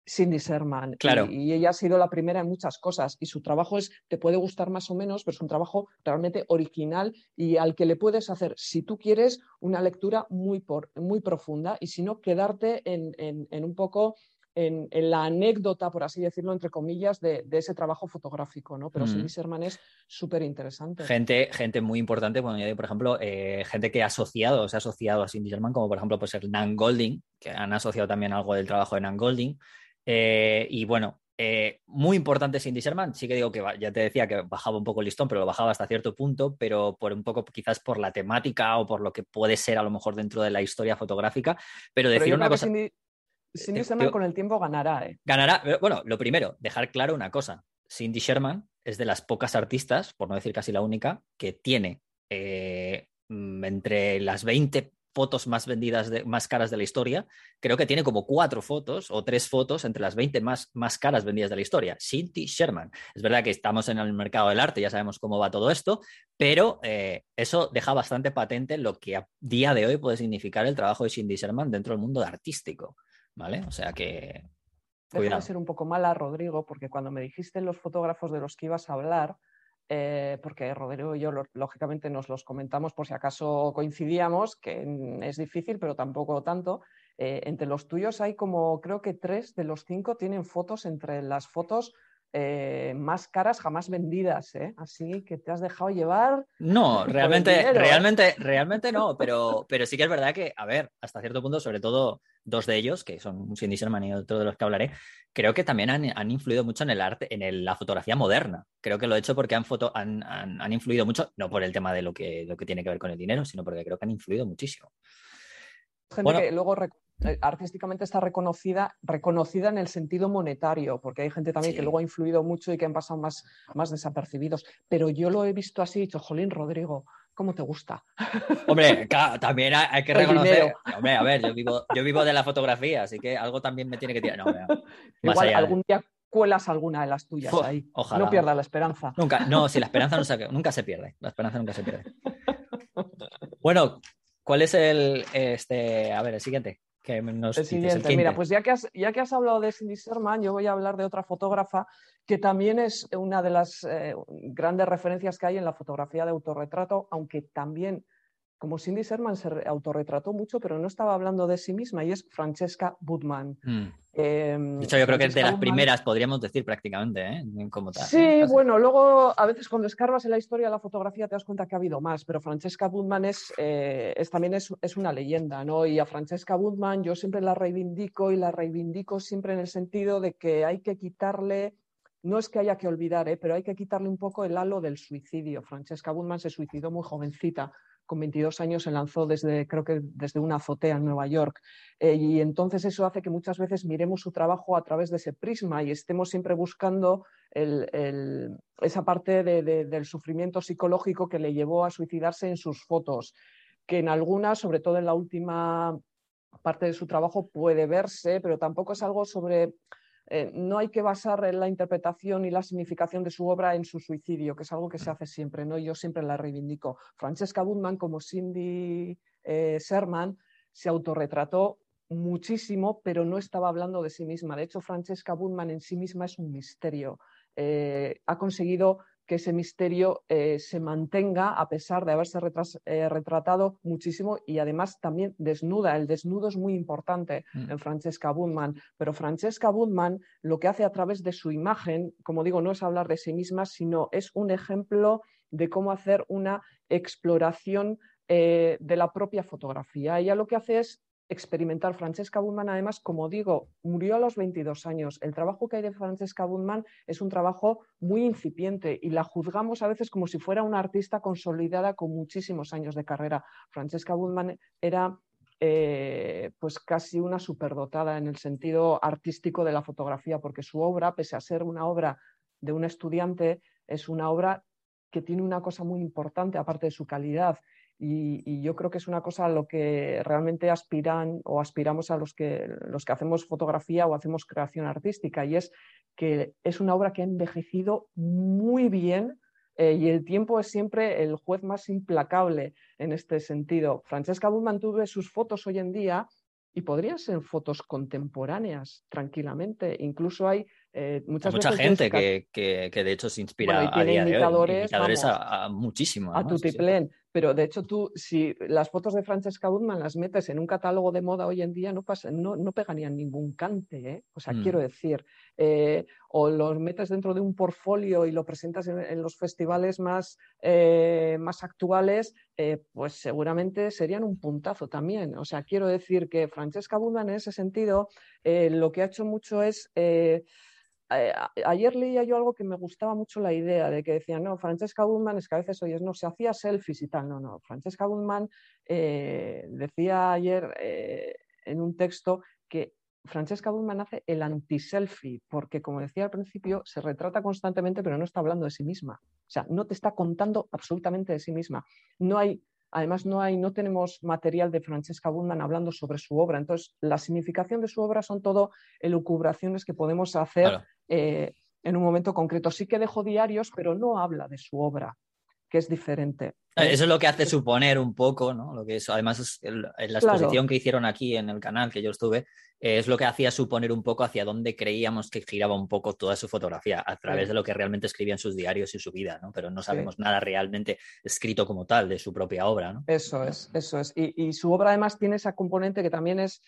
Cindy Sherman. Claro. Y, ella ha sido la primera en muchas cosas. Y su trabajo es, te puede gustar más o menos, pero es un trabajo realmente original y al que le puedes hacer, si tú quieres, una lectura muy, por, muy profunda y si no, quedarte en, un poco en, la anécdota, por así decirlo, entre comillas, de, ese trabajo fotográfico, ¿no? Pero Cindy Sherman es súper interesante. Gente, gente muy importante, bueno, por ejemplo, eh, gente que ha asociado, se ha asociado a Cindy Sherman, como por ejemplo, pues el Nan Golding, que han asociado también algo del trabajo de Nan Golding. Eh, y bueno, Eh, muy importante Cindy Sherman, sí que digo que ya te decía que bajaba un poco el listón, pero lo bajaba hasta cierto punto, pero por un poco quizás por la temática o por lo que puede ser a lo mejor dentro de la historia fotográfica, pero decir una cosa... Cindy, Cindy Sherman con el tiempo ganará, ¿eh? Ganará, bueno, lo primero, dejar claro una cosa, Cindy Sherman es de las pocas artistas, por no decir casi la única, que tiene eh, mm, entre las 20 fotos más vendidas, de, más caras de la historia, creo que tiene como cuatro fotos o tres fotos entre las 20 más, más caras vendidas de la historia. Cindy Sherman. Es verdad que estamos en el mercado del arte, ya sabemos cómo va todo esto, pero eh, eso deja bastante patente lo que a día de hoy puede significar el trabajo de Cindy Sherman dentro del mundo artístico. ¿Vale? O sea que. Déjame ser un poco mala, Rodrigo, porque cuando me dijiste los fotógrafos de los que ibas a hablar, eh, porque Rodrigo y yo lógicamente nos los comentamos por si acaso coincidíamos, que es difícil, pero tampoco tanto. Eh, entre los tuyos hay como, creo que tres de los cinco tienen fotos entre las fotos eh, más caras jamás vendidas, ¿eh? Así que te has dejado llevar. No, realmente, realmente, realmente no, pero, pero sí que es verdad que, a ver, hasta cierto punto, sobre todo dos de ellos, que son Cindy Sherman y otro de los que hablaré, creo que también han, influido mucho en el arte, en la fotografía moderna. Creo que lo he hecho porque han, foto, han, han, influido mucho, no por el tema de lo que, lo que tiene que ver con el dinero, sino porque creo que han influido muchísimo. Gente que luego eh, artísticamente está reconocida, reconocida en el sentido monetario, porque hay gente también que luego ha influido mucho y que han pasado más, más desapercibidos. Pero yo lo he visto así, he dicho, Jolín, Rodrigo, ¿cómo te gusta? Hombre, también hay, que reconocer. Hombre, a ver, yo vivo, yo vivo de la fotografía, así que algo también me tiene que tirar. Igual algún día cuelas alguna de las tuyas ahí. No pierdas la esperanza. Nunca, no, si la esperanza nunca se pierde. La esperanza nunca se pierde. Bueno, ¿cuál es el este? A ver, el siguiente el siguiente. Mira, pues ya que, has, ya que has hablado de Cindy Sherman, yo voy a hablar de otra fotógrafa que también es una de las eh, grandes referencias que hay en la fotografía de autorretrato, aunque también como Cindy Sherman se autorretrató mucho, pero no estaba hablando de sí misma, y es Francesca Budman. Mm. Em, de hecho, yo creo que es de las primeras, podríamos decir prácticamente, ¿eh? Como tal, sí, bueno, luego a veces cuando escarbas en la historia de la fotografía te das cuenta que ha habido más, pero Francesca Budman es, eh, es también es, es, una leyenda, ¿no? Y a Francesca Budman yo siempre la reivindico y la reivindico siempre en el sentido de que hay que quitarle no es que haya que olvidar, ¿eh? pero hay que quitarle un poco el halo del suicidio. Francesca Budman se suicidó muy jovencita con 22 años se lanzó desde, creo que desde una azotea en Nueva York. Eh, y entonces eso hace que muchas veces miremos su trabajo a través de ese prisma y estemos siempre buscando esa parte del sufrimiento psicológico que le llevó a suicidarse en sus fotos, que en algunas, sobre todo en la última parte de su trabajo, puede verse, pero tampoco es algo sobre eh, no hay que basar la interpretación y la significación de su obra en su suicidio, que es algo que se hace siempre, ¿no? Yo siempre la reivindico. Francesca Budman, como Cindy eh, Sherman, se autorretrató muchísimo, pero no estaba hablando de sí misma. De hecho, Francesca Budman en sí misma es un misterio. Eh, ha conseguido que ese misterio eh, se mantenga a pesar de haberse eh, retratado muchísimo y además también desnuda. El desnudo es muy importante mm. en Francesca Budman, pero Francesca Budman lo que hace a través de su imagen, como digo, no es hablar de sí misma, sino es un ejemplo de cómo hacer una exploración eh, de la propia fotografía. Ella lo que hace es experimental. Francesca Budman, además, como digo, murió a los 22 años. El trabajo que hay de Francesca Budman es un trabajo muy incipiente y la juzgamos a veces como si fuera una artista consolidada con muchísimos años de carrera. Francesca Budman era eh, pues casi una superdotada en el sentido artístico de la fotografía, porque su obra, pese a ser una obra de un estudiante, es una obra que tiene una cosa muy importante, aparte de su calidad, y, yo creo que es una cosa a lo que realmente aspiran o aspiramos a los que, los que hacemos fotografía o hacemos creación artística, y es que es una obra que ha envejecido muy bien eh, y el tiempo es siempre el juez más implacable en este sentido. Francesca Budman tuve sus fotos hoy en día y podrían ser fotos contemporáneas tranquilamente. Incluso hay eh, mucha gente que, que, de hecho se inspira a día de hoy, a, muchísimo. A tutiplén. Pero de hecho tú, si las fotos de Francesca Budman las metes en un catálogo de moda hoy en día, no, pasa, no, no pegarían ningún cante. ¿eh? O sea, quiero mm. decir, eh, o los metes dentro de un portfolio y lo presentas en, los festivales más, más actuales, pues seguramente serían un puntazo también. O sea, quiero decir que Francesca Budman en ese sentido lo que ha hecho mucho es ayer leía yo algo que me gustaba mucho la idea de que decían, no, Francesca Bullman es que a veces oyes, no, se hacía selfies y tal. No, no, Francesca Bullman decía ayer en un texto que Francesca Bullman hace el anti-selfie, porque como decía al principio, se retrata constantemente, pero no está hablando de sí misma. O sea, no te está contando absolutamente de sí misma. No hay, además, no hay, no tenemos material de Francesca Bullman hablando sobre su obra. Entonces, la significación de su obra son todo elucubraciones que podemos hacer eh, en un momento concreto. Sí que dejó diarios, pero no habla de su obra que es diferente. Eso es lo que hace suponer un poco, ¿no? Lo que es, además, es la exposición que hicieron aquí en el canal que yo estuve, es lo que hacía suponer un poco hacia dónde creíamos que giraba un poco toda su fotografía, a través de lo que realmente escribía en sus diarios y su vida, ¿no? Pero no sabemos nada realmente escrito como tal de su propia obra, ¿no? Eso es, eso es. y su obra además tiene esa componente que también es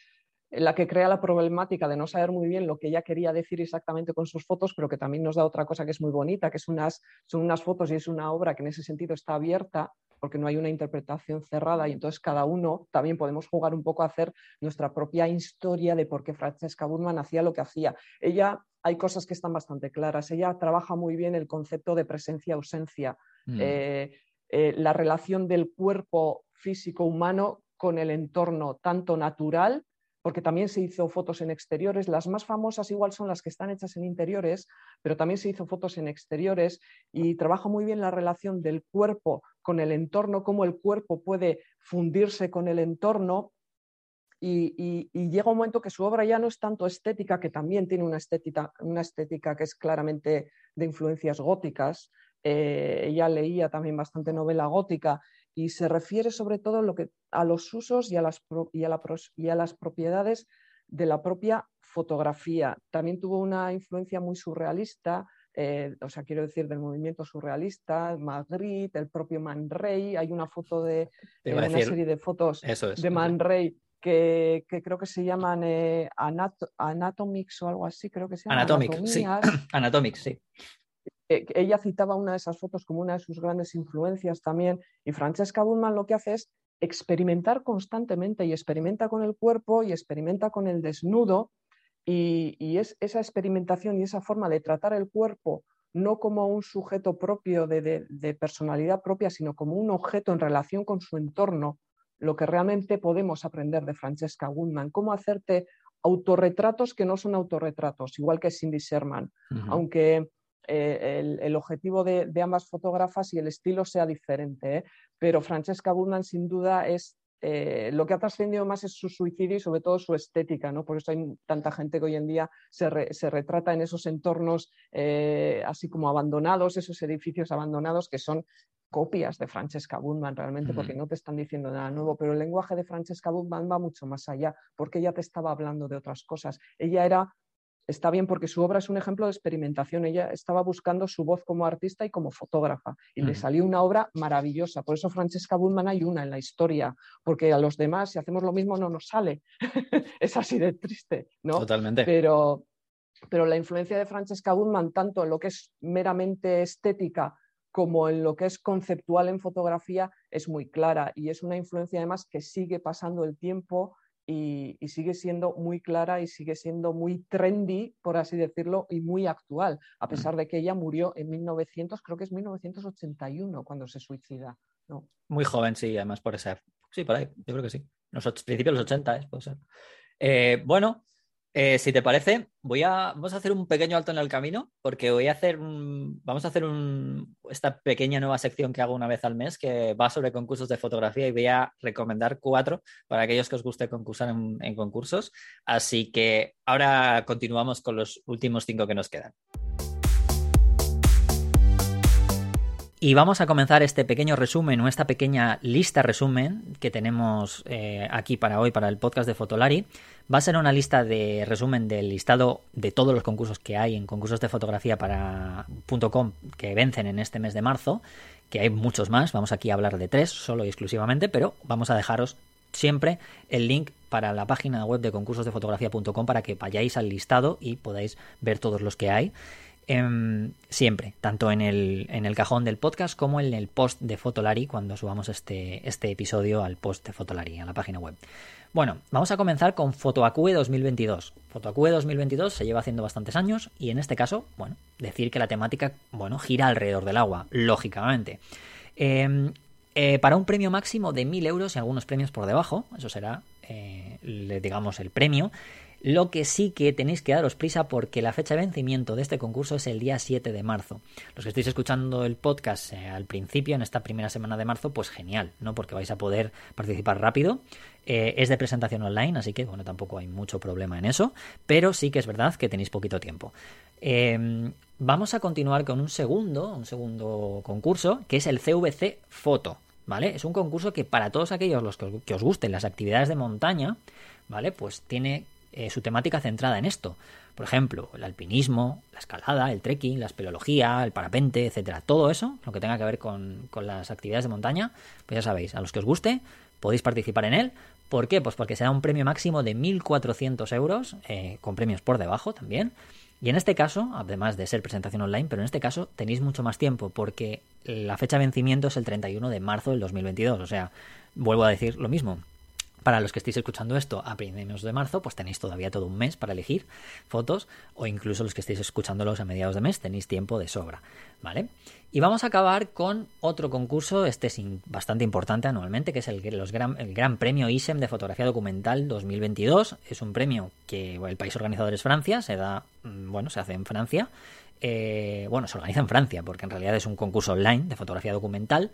la que crea la problemática de no saber muy bien lo que ella quería decir exactamente con sus fotos, pero que también nos da otra cosa que es muy bonita, que es unas, son unas fotos y es una obra que en ese sentido está abierta porque no hay una interpretación cerrada y entonces cada uno también podemos jugar un poco a hacer nuestra propia historia de por qué Francesca Burman hacía lo que hacía. Ella, hay cosas que están bastante claras, ella trabaja muy bien el concepto de presencia-ausencia, mm. eh, eh, la relación del cuerpo físico humano con el entorno tanto natural porque también se hizo fotos en exteriores. Las más famosas igual son las que están hechas en interiores, pero también se hizo fotos en exteriores y trabaja muy bien la relación del cuerpo con el entorno, cómo el cuerpo puede fundirse con el entorno. Y, llega un momento que su obra ya no es tanto estética, que también tiene una estética, una estética que es claramente de influencias góticas. Eh, ella leía también bastante novela gótica y se refiere sobre todo lo que, a los usos y a, las, y, a y a las propiedades de la propia fotografía. También tuvo una influencia muy surrealista, eh, o sea, quiero decir, del movimiento surrealista, Magritte, el propio Man Ray. Hay una foto de eh, una serie de fotos de Man Ray que, creo que se llaman eh, Anatomics o algo así, creo que se llama. Anatomics, sí. Anatomics, sí. Eh, ella citaba una de esas fotos como una de sus grandes influencias también, y Francesca Bullman lo que hace es experimentar constantemente y experimenta con el cuerpo y experimenta con el desnudo, y, es esa experimentación y esa forma de tratar el cuerpo no como un sujeto propio de, personalidad propia, sino como un objeto en relación con su entorno, lo que realmente podemos aprender de Francesca Woodman, cómo hacerte autorretratos que no son autorretratos, igual que Cindy Sherman, aunque eh, el, objetivo de, ambas fotógrafas y el estilo sea diferente. ¿eh? Pero Francesca Budman, sin duda, es eh, lo que ha trascendido más es su suicidio y sobre todo su estética, ¿no? Por eso hay tanta gente que hoy en día se, retrata en esos entornos así como abandonados, esos edificios abandonados que son copias de Francesca Budman realmente, porque no te están diciendo nada nuevo, pero el lenguaje de Francesca Budman va mucho más allá, porque ella te estaba hablando de otras cosas. Ella era está bien porque su obra es un ejemplo de experimentación. Ella estaba buscando su voz como artista y como fotógrafa y le salió una obra maravillosa. Por eso Francesca Bullman hay una en la historia, porque a los demás, si hacemos lo mismo, no nos sale. es así de triste, ¿no? Totalmente. Pero, pero la influencia de Francesca Bullman, tanto en lo que es meramente estética como en lo que es conceptual en fotografía, es muy clara y es una influencia además que sigue pasando el tiempo y, sigue siendo muy clara y sigue siendo muy trendy, por así decirlo, y muy actual, a pesar de que ella murió en 1900, creo que es 1981 cuando se suicida. ¿no? Muy joven, sí, además por esa. Sí, por ahí, yo creo que sí. Los principios de los 80, ¿eh? puede ser. Eh, bueno, eh, si te parece, voy a, vamos a hacer un pequeño alto en el camino, porque voy a hacer vamos a hacer esta pequeña nueva sección que hago una vez al mes, que va sobre concursos de fotografía y voy a recomendar cuatro para aquellos que os guste concursar en concursos. Así que ahora continuamos con los últimos cinco que nos quedan. Y vamos a comenzar este pequeño resumen o esta pequeña lista resumen que tenemos eh, aquí para hoy, para el podcast de Fotolari. Va a ser una lista de resumen del listado de todos los concursos que hay en concursos de fotografía para .com que vencen en este mes de marzo, que hay muchos más. Vamos aquí a hablar de tres solo y exclusivamente, pero vamos a dejaros siempre el link para la página web de concursosdefotografía.com para que vayáis al listado y podáis ver todos los que hay. Em, siempre, tanto en el, en el cajón del podcast como en el post de Fotolari cuando subamos este, este episodio al post de Fotolari, a la página web. Bueno, vamos a comenzar con FotoAcue 2022. FotoAcue 2022 se lleva haciendo bastantes años y en este caso, bueno, decir que la temática, bueno, gira alrededor del agua, lógicamente. Em, eh, para un premio máximo de 1.000 euros y algunos premios por debajo, eso será, eh, digamos, el premio. Lo que sí que tenéis que daros prisa porque la fecha de vencimiento de este concurso es el día 7 de marzo. Los que estéis escuchando el podcast eh, al principio, en esta primera semana de marzo, pues genial, ¿no? Porque vais a poder participar rápido. es de presentación online, así que bueno, tampoco hay mucho problema en eso, pero sí que es verdad que tenéis poquito tiempo. Em, vamos a continuar con un segundo, un segundo concurso, que es el CVC Foto. ¿vale? Es un concurso que para todos aquellos los que, os gusten las actividades de montaña, ¿vale? Pues tiene eh, su temática centrada en esto. Por ejemplo, el alpinismo, la escalada, el trekking, la espeleología, el parapente, etcétera. Todo eso, lo que tenga que ver con, las actividades de montaña, pues ya sabéis, a los que os guste, podéis participar en él. ¿Por qué? Pues porque será un premio máximo de 1.400 euros, eh, con premios por debajo también. Y en este caso, además de ser presentación online, pero en este caso tenéis mucho más tiempo porque la fecha de vencimiento es el 31 de marzo del 2022. O sea, vuelvo a decir lo mismo. Para los que estéis escuchando esto a primeros de marzo, pues tenéis todavía todo un mes para elegir fotos, o incluso los que estéis escuchándolos a mediados de mes, tenéis tiempo de sobra, ¿vale? Y vamos a acabar con otro concurso, este es bastante importante anualmente, que es el, gran, el Gran Premio ISEM de Fotografía Documental 2022. Es un premio que el país organizador es Francia, se da, mm, bueno, se hace en Francia. Eh, bueno, se organiza en Francia, porque en realidad es un concurso online de fotografía documental.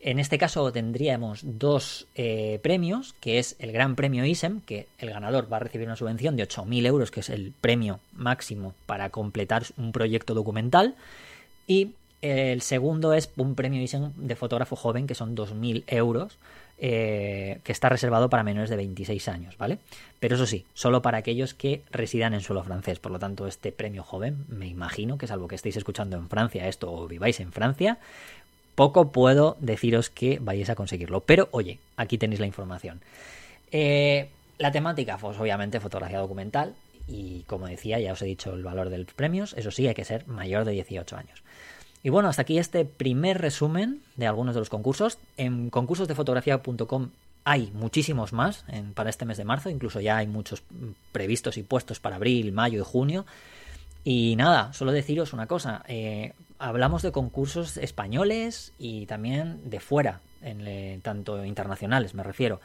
En este caso tendríamos dos eh, premios, que es el Gran Premio ISEM, que el ganador va a recibir una subvención de 8.000 euros, que es el premio máximo para completar un proyecto documental, y el segundo es un premio ISEM de fotógrafo joven, que son 2.000 euros, eh, que está reservado para menores de 26 años, ¿vale? Pero eso sí, solo para aquellos que residan en suelo francés. Por lo tanto, este premio joven, me imagino que salvo que estéis escuchando en Francia esto o viváis en Francia, poco puedo deciros que vayáis a conseguirlo. Pero oye, aquí tenéis la información. Eh, la temática, pues obviamente fotografía documental. Y como decía, ya os he dicho el valor de los premios. Eso sí, hay que ser mayor de 18 años. Y bueno, hasta aquí este primer resumen de algunos de los concursos. En concursosdefotografía.com hay muchísimos más para este mes de marzo, incluso ya hay muchos previstos y puestos para abril, mayo y junio. Y nada, solo deciros una cosa, eh, hablamos de concursos españoles y también de fuera, en, tanto internacionales me refiero.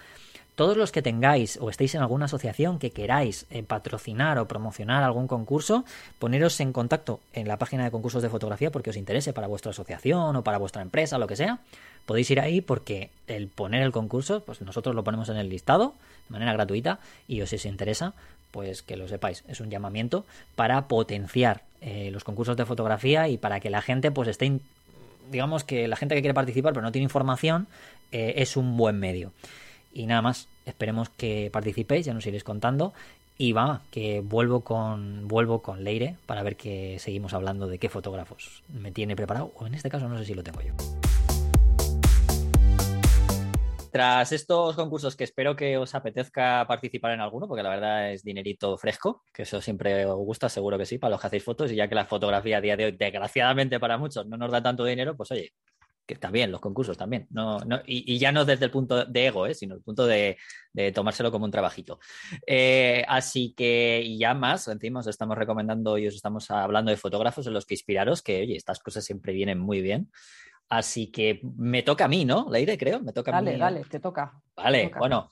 Todos los que tengáis o estéis en alguna asociación que queráis eh, patrocinar o promocionar algún concurso, poneros en contacto en la página de concursos de fotografía porque os interese para vuestra asociación o para vuestra empresa, lo que sea. Podéis ir ahí porque el poner el concurso, pues nosotros lo ponemos en el listado de manera gratuita y os si os interesa, pues que lo sepáis. Es un llamamiento para potenciar eh, los concursos de fotografía y para que la gente pues esté, digamos que la gente que quiere participar pero no tiene información, eh, es un buen medio. Y nada más, esperemos que participéis, ya nos iréis contando. Y va, que vuelvo con, vuelvo con Leire para ver que seguimos hablando de qué fotógrafos me tiene preparado, o en este caso no sé si lo tengo yo. Tras estos concursos que espero que os apetezca participar en alguno, porque la verdad es dinerito fresco, que eso siempre os gusta, seguro que sí, para los que hacéis fotos, y ya que la fotografía a día de hoy, desgraciadamente para muchos, no nos da tanto dinero, pues oye, que bien, los concursos también. No, no, y, ya no desde el punto de ego, ¿eh? sino el punto de, tomárselo como un trabajito. Eh, así que ya más, encima os estamos recomendando y os estamos hablando de fotógrafos en los que inspiraros, que oye, estas cosas siempre vienen muy bien. Así que me toca a mí, ¿no? Leire, creo, me toca a mí. Dale, dale, te toca. Vale, bueno.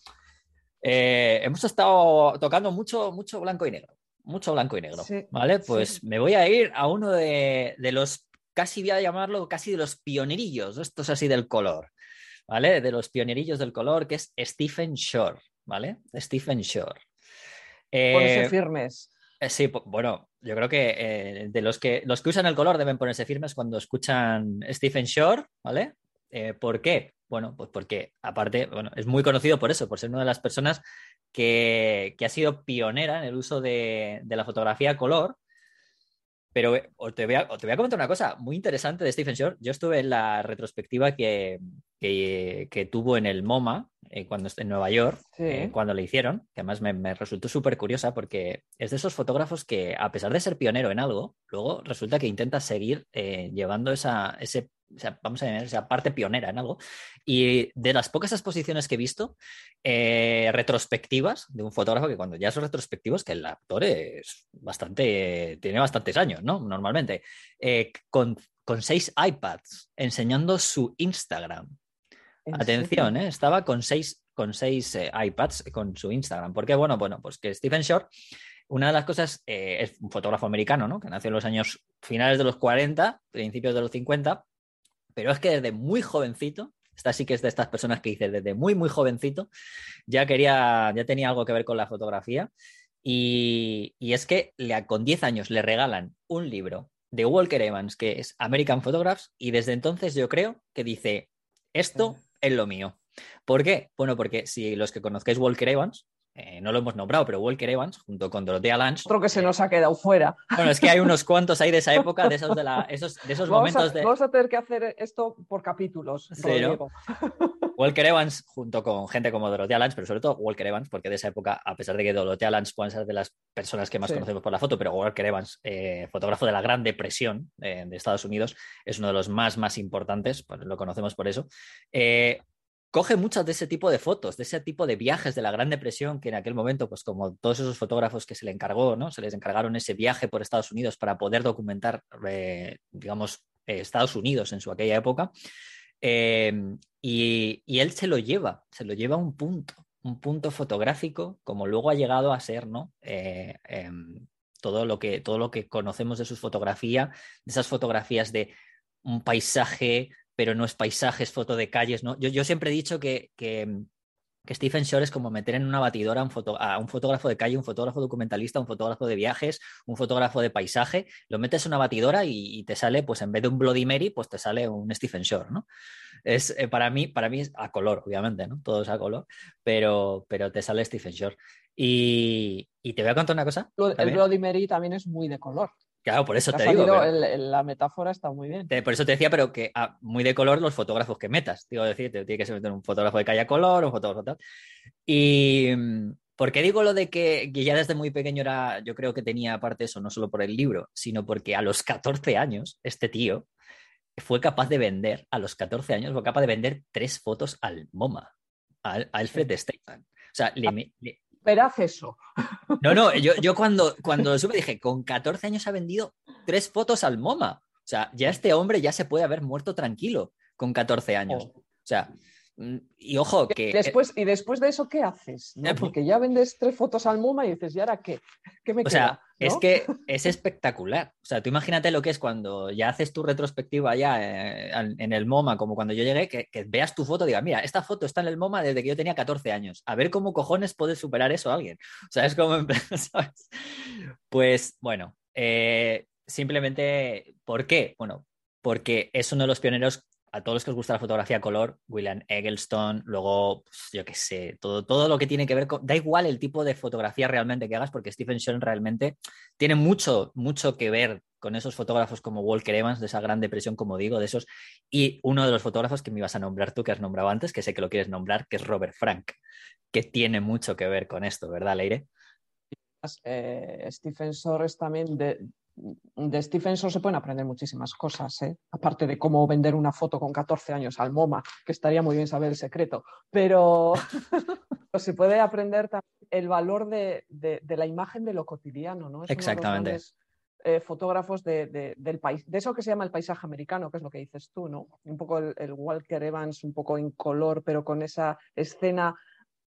Eh, hemos estado tocando mucho, mucho blanco y negro. Mucho blanco y negro. ¿Vale? Pues me voy a ir a uno de, de los casi voy a llamarlo casi de los pionerillos, estos así del color, ¿vale? De los pionerillos del color, que es Stephen Shore, ¿vale? Stephen Shore. Eh, firmes. Eh, sí, bueno, yo creo que eh, de los que los que usan el color deben ponerse firmes cuando escuchan Stephen Shore, ¿vale? Eh, ¿Por qué? Bueno, pues porque aparte, bueno, es muy conocido por eso, por ser una de las personas que, ha sido pionera en el uso de, de la fotografía color pero eh, te voy, a, te voy, a, comentar una cosa muy interesante de Stephen Shore. Yo estuve en la retrospectiva que, que, tuvo en el MoMA, eh, cuando en Nueva York, Sí. eh, cuando le hicieron, que además me, me resultó súper curiosa porque es de esos fotógrafos que, a pesar de ser pionero en algo, luego resulta que intenta seguir eh, llevando esa, ese, o sea, vamos a llamar esa parte pionera en algo. Y de las pocas exposiciones que he visto, eh, retrospectivas de un fotógrafo que cuando ya son retrospectivos, que el actor es bastante, tiene bastantes años, ¿no? Normalmente, eh, con, con seis iPads enseñando su Instagram. ¿En Atención? ¿eh? estaba con seis, con seis eh, iPads con su Instagram. ¿Por qué? Bueno, bueno, pues que Stephen Short, una de las cosas, eh, es un fotógrafo americano, ¿no? Que nació en los años finales de los 40, principios de los 50, pero es que desde muy jovencito, esta sí que es de estas personas que dice desde muy, muy jovencito, ya quería, ya tenía algo que ver con la fotografía. Y, y es que le, con 10 años le regalan un libro de Walker Evans, que es American Photographs, y desde entonces yo creo que dice, esto es lo mío. ¿Por qué? Bueno, porque si los que conozcáis Walker Evans, eh, no lo hemos nombrado, pero Walker Evans, junto con Dorothea Lange, Otro que se nos ha quedado fuera. bueno, es que hay unos cuantos ahí de esa época, de esos, de la, esos, de esos Vamos a, momentos de... vamos a tener que hacer esto por capítulos. Sí, ¿no? Rodrigo. Walker Evans, junto con gente como Dorothea Lange, pero sobre todo Walker Evans, porque de esa época, a pesar de que Dorothea Lange pueden ser de las personas que más Sí. conocemos por la foto, pero Walker Evans, eh, fotógrafo de la Gran Depresión eh, de Estados Unidos, es uno de los más, más importantes, pues lo conocemos por eso. Coge muchas de ese tipo de fotos, de ese tipo de viajes de la Gran Depresión, que en aquel momento, pues como todos esos fotógrafos que se le encargó, ¿no? Se les encargaron ese viaje por Estados Unidos para poder documentar, eh, digamos, eh, Estados Unidos en su aquella época. Eh, y, él se lo lleva, se lo lleva a un punto, un punto fotográfico, como luego ha llegado a ser, ¿no? Em, todo, lo que, todo lo que conocemos de su fotografía, de esas fotografías de un paisaje, pero no es paisaje, es foto de calles, ¿no? Yo, yo siempre he dicho que, que, que Stephen Shore es como meter en una batidora a un, foto- a un fotógrafo de calle, un fotógrafo documentalista, un fotógrafo de viajes, un fotógrafo de paisaje, lo metes en una batidora y, y te sale, pues en vez de un Bloody Mary, pues te sale un Stephen Shore, ¿no? Es, eh, para, mí, para mí es a color, obviamente, ¿no? Todo es a color, pero, pero te sale Stephen Shore. Y, y te voy a contar una cosa. El también. Bloody Mary también es muy de color. Claro, por eso te digo. salido pero- el- el- la metáfora está muy bien. por eso te decía, pero que ah, muy de color los fotógrafos que metas. Digo, decir, te- tiene que ser meter un fotógrafo de calle a color, un fotógrafo tal. Y mm, ¿por qué digo lo de que, que ya desde muy pequeño era, yo creo que tenía aparte eso, no solo por el libro, sino porque a los 14 años, este tío fue capaz de vender, a los 14 años, fue capaz de vender tres fotos al MoMA, al a Alfred Steinman. O sea, le, le- Verás eso. no, no, yo, yo cuando, cuando lo supe dije, con 14 años ha vendido tres fotos al MoMA. O sea, ya este hombre ya se puede haber muerto tranquilo con 14 años. Oh. O sea, y ojo que... Después, y después de eso, ¿qué haces? ¿No? Eh, Porque ya vendes tres fotos al MoMA y dices, ¿y ahora qué? ¿Qué me O sea, queda? es ¿No? que es espectacular. O sea, tú imagínate lo que es cuando ya haces tu retrospectiva ya eh, en el MoMA, como cuando yo llegué, que, que veas tu foto y digas, mira, esta foto está en el MoMA desde que yo tenía 14 años. A ver cómo cojones puede superar eso alguien. O sea, es como, ¿sabes? Pues bueno, eh, simplemente, ¿por qué? Bueno, porque es uno de los pioneros a todos los que os gusta la fotografía color, William Eggleston, luego, pues, yo qué sé, todo, todo lo que tiene que ver con... Da igual el tipo de fotografía realmente que hagas, porque Stephen Shore realmente tiene mucho, mucho que ver con esos fotógrafos como Walker Evans, de esa gran depresión, como digo, de esos, y uno de los fotógrafos que me ibas a nombrar tú, que has nombrado antes, que sé que lo quieres nombrar, que es Robert Frank, que tiene mucho que ver con esto, ¿verdad, Leire? eh, Stephen Soares también de, de Stephen Soares se pueden aprender muchísimas cosas, ¿eh? aparte de cómo vender una foto con 14 años al MoMA, que estaría muy bien saber el secreto, pero se puede aprender también el valor de, de- de la imagen de lo cotidiano, ¿no? Es uno de los Exactamente. grandes, eh, fotógrafos de, de- del país, de eso que se llama el paisaje americano, que es lo que dices tú, ¿no? Un poco el, el Walker Evans, un poco en color, pero con esa escena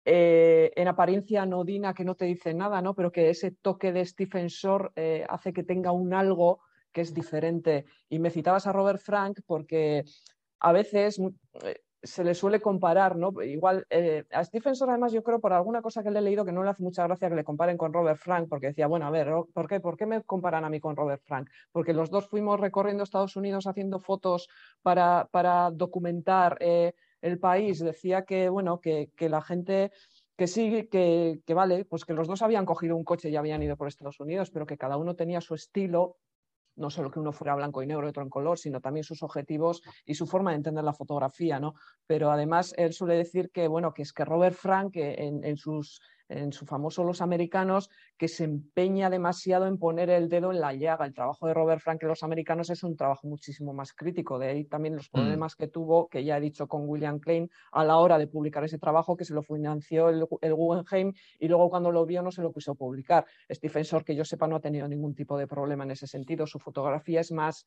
eh, en apariencia anodina que no te dice nada, ¿no? Pero que ese toque de Stephen Shore eh, hace que tenga un algo que es diferente. Y me citabas a Robert Frank porque a veces mm, eh, se le suele comparar, ¿no? Igual a Stephen Shore, además, yo creo por alguna cosa que le he leído que no le hace mucha gracia que le comparen con Robert Frank, porque decía, bueno, a ver, ¿por qué, ¿por qué me comparan a mí con Robert Frank? Porque los dos fuimos recorriendo Estados Unidos haciendo fotos para, para documentar el país. Decía que, bueno, que, que la gente que sí, que, que vale, pues que los dos habían cogido un coche y habían ido por Estados Unidos, pero que cada uno tenía su estilo no solo que uno fuera blanco y negro y otro en color, sino también sus objetivos y su forma de entender la fotografía, ¿no? Pero además él suele decir que, bueno, que es que Robert Frank en sus en su famoso Los Americanos, que se empeña demasiado en poner el dedo en la llaga. El trabajo de Robert Frank en Los Americanos es un trabajo muchísimo más crítico. De ahí también los mm. problemas que tuvo, que ya he dicho con William Klein, a la hora de publicar ese trabajo, que se lo financió el, Guggenheim y luego cuando lo vio no se lo quiso publicar. Stephen Shore, que yo sepa, no ha tenido ningún tipo de problema en ese sentido. Su fotografía es más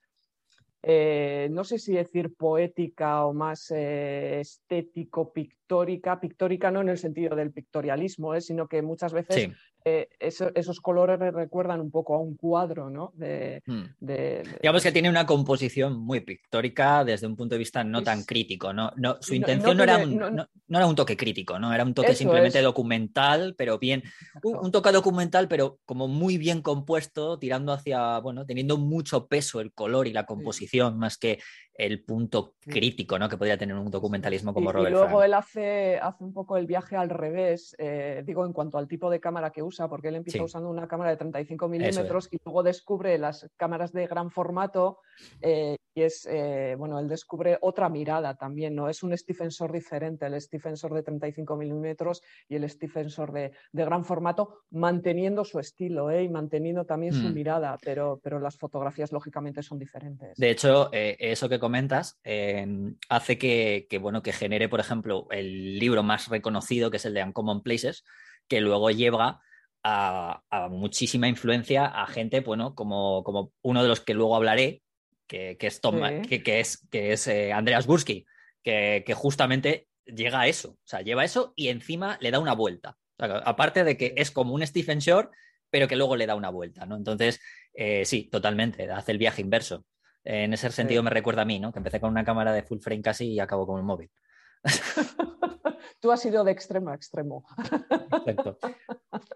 eh, no sé si decir poética o más eh, estético, pictórica, pictórica no en el sentido del pictorialismo, eh, sino que muchas veces eh, esos colores recuerdan un poco a un cuadro, ¿no? Hmm. Digamos que tiene una composición muy pictórica desde un punto de vista no tan crítico, ¿no? no su intención no, era un, no, era un, toque crítico, ¿no? Era un toque simplemente documental, pero bien, un, toque documental, pero como muy bien compuesto, tirando hacia, bueno, teniendo mucho peso el color y la composición, más que el punto crítico ¿no? que podría tener un documentalismo como Robert Y luego él hace, hace un poco el viaje al revés, eh, digo, en cuanto al tipo de cámara que usa, porque él empieza usando una cámara de 35 milímetros y luego descubre las cámaras de gran formato eh, y es, eh, bueno, él descubre otra mirada también, ¿no? Es un Stephen Shore diferente, el Stephen Shore de 35 milímetros y el Stephen Shore de, de, gran formato, manteniendo su estilo y manteniendo también su mm. mirada, pero, pero las fotografías lógicamente son diferentes. De hecho, eso que comentas hace que, bueno, que genere, por ejemplo, el libro más reconocido, que es el de Uncommon Places, que luego lleva a, muchísima influencia a gente, bueno, como, como, uno de los que luego hablaré, que, es, Tom, que, es, que es eh, Andreas Gursky, que, justamente llega a eso, o sea, lleva eso y encima le da una vuelta. aparte de que es como un Stephen Shore, pero que luego le da una vuelta, ¿no? Entonces, eh, sí, totalmente, hace el viaje inverso. En ese sentido me recuerda a mí, ¿no? Que empecé con una cámara de full frame casi y acabo con un móvil. Tú has ido de extremo a extremo. Perfecto.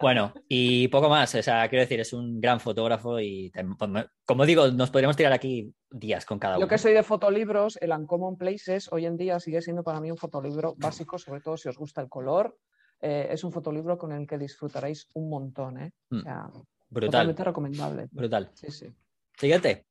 Bueno, y poco más. O sea, quiero decir, es un gran fotógrafo y, pues, como digo, nos podríamos tirar aquí días con cada uno. Yo que soy de fotolibros, el Uncommon Places hoy en día sigue siendo para mí un fotolibro básico, sobre todo si os gusta el color. Eh, es un fotolibro con el que disfrutaréis un montón. ¿eh? O mm. sea, Brutal. Totalmente recomendable. Brutal. Sí, sí. Siguiente.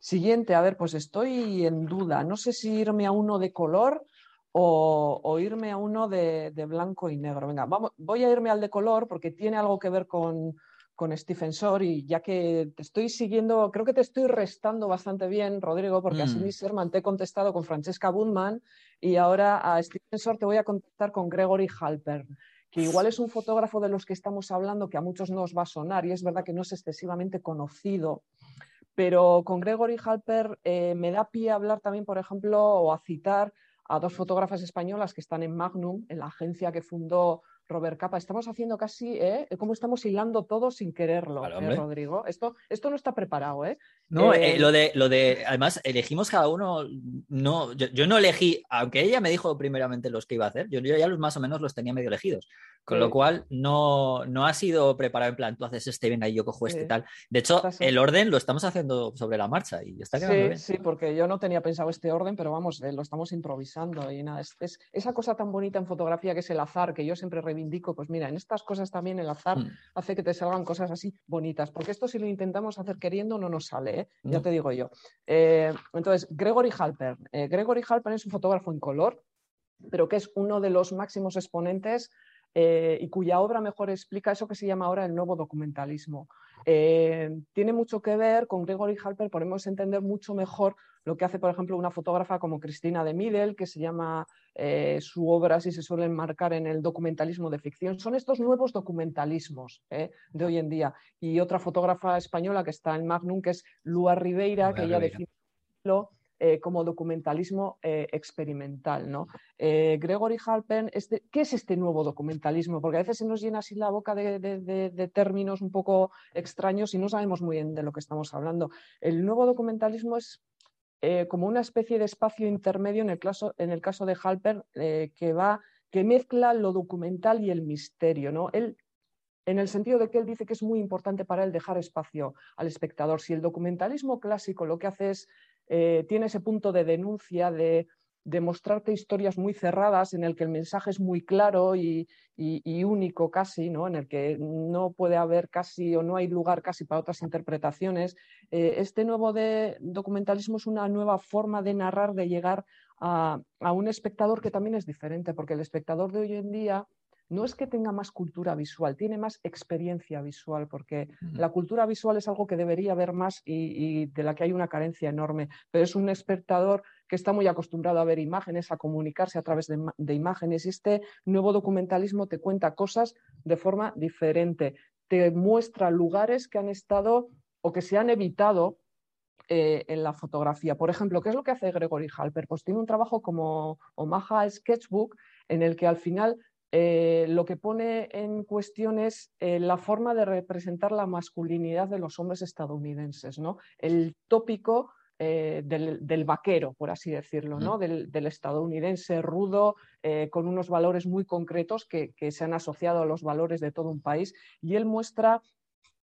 Siguiente, a ver, pues estoy en duda. No sé si irme a uno de color o, irme a uno de, blanco y negro. Venga, vamos, voy a irme al de color porque tiene algo que ver con, con Stephen Shore y ya que te estoy siguiendo, creo que te estoy restando bastante bien, Rodrigo, porque así mi Serman te he contestado con Francesca Bunman y ahora a Stephen Shore te voy a contestar con Gregory Halpern que igual es un fotógrafo de los que estamos hablando que a muchos no os va a sonar y es verdad que no es excesivamente conocido, pero con Gregory Halper eh, me da pie a hablar también, por ejemplo, o a citar a dos fotógrafas españolas que están en Magnum, en la agencia que fundó Robert Capa. Estamos haciendo casi, ¿eh? Como estamos hilando todo sin quererlo, ¿eh, Rodrigo. Esto, esto no está preparado, ¿eh? No, eh, lo, de, lo de, además, elegimos cada uno, no, yo, no elegí, aunque ella me dijo primeramente los que iba a hacer, yo, yo ya los más o menos los tenía medio elegidos. Con lo cual, no, no ha sido preparado en plan, tú haces este, venga, yo cojo este y tal. De hecho, el orden lo estamos haciendo sobre la marcha y está quedando sí, bien. Sí, porque yo no tenía pensado este orden, pero vamos, eh, lo estamos improvisando y nada. Es, esa cosa tan bonita en fotografía que es el azar, que yo siempre reivindico, pues mira, en estas cosas también el azar mm. hace que te salgan cosas así bonitas, porque esto si lo intentamos hacer queriendo no nos sale, ¿eh? ya te digo yo. Eh, entonces, Gregory Halper. Gregory Halper es un fotógrafo en color, pero que es uno de los máximos exponentes eh, y cuya obra mejor explica eso que se llama ahora el nuevo documentalismo. Eh, tiene mucho que ver con Gregory Halper, podemos entender mucho mejor lo que hace, por ejemplo, una fotógrafa como Cristina de Middle, que se llama eh, su obra, si se suele enmarcar en el documentalismo de ficción. Son estos nuevos documentalismos de hoy en día. Y otra fotógrafa española que está en Magnum, que es Lua Ribeira, que ella define eh, como documentalismo eh, experimental. ¿no? Eh, Gregory Halpen, este, ¿qué es este nuevo documentalismo? Porque a veces se nos llena así la boca de, términos un poco extraños y no sabemos muy bien de lo que estamos hablando. El nuevo documentalismo es como una especie de espacio intermedio en el, caso, en el caso de Halper que va que mezcla lo documental y el misterio. ¿no? Él en el sentido de que él dice que es muy importante para él dejar espacio al espectador. Si el documentalismo clásico lo que hace es, eh, tiene ese punto de denuncia, de, de mostrarte historias muy cerradas en el que el mensaje es muy claro y, único casi, ¿no? en el que no puede haber casi o no hay lugar casi para otras interpretaciones. Eh, este nuevo documentalismo es una nueva forma de narrar, de llegar a, a un espectador que también es diferente, porque el espectador de hoy en día no es que tenga más cultura visual, tiene más experiencia visual, porque la cultura visual es algo que debería haber más y, de la que hay una carencia enorme, pero es un espectador que está muy acostumbrado a ver imágenes, a comunicarse a través de, imágenes y este nuevo documentalismo te cuenta cosas de forma diferente, te muestra lugares que han estado o que se han evitado eh, en la fotografía. Por ejemplo, ¿qué es lo que hace Gregory Halper? Pues tiene un trabajo como Omaha Sketchbook en el que al final eh, lo que pone en cuestión es eh, la forma de representar la masculinidad de los hombres estadounidenses, ¿no? El tópico eh, del, vaquero, por así decirlo, ¿no? del, estadounidense rudo, con unos valores muy concretos que, que, se han asociado a los valores de todo un país. Y él muestra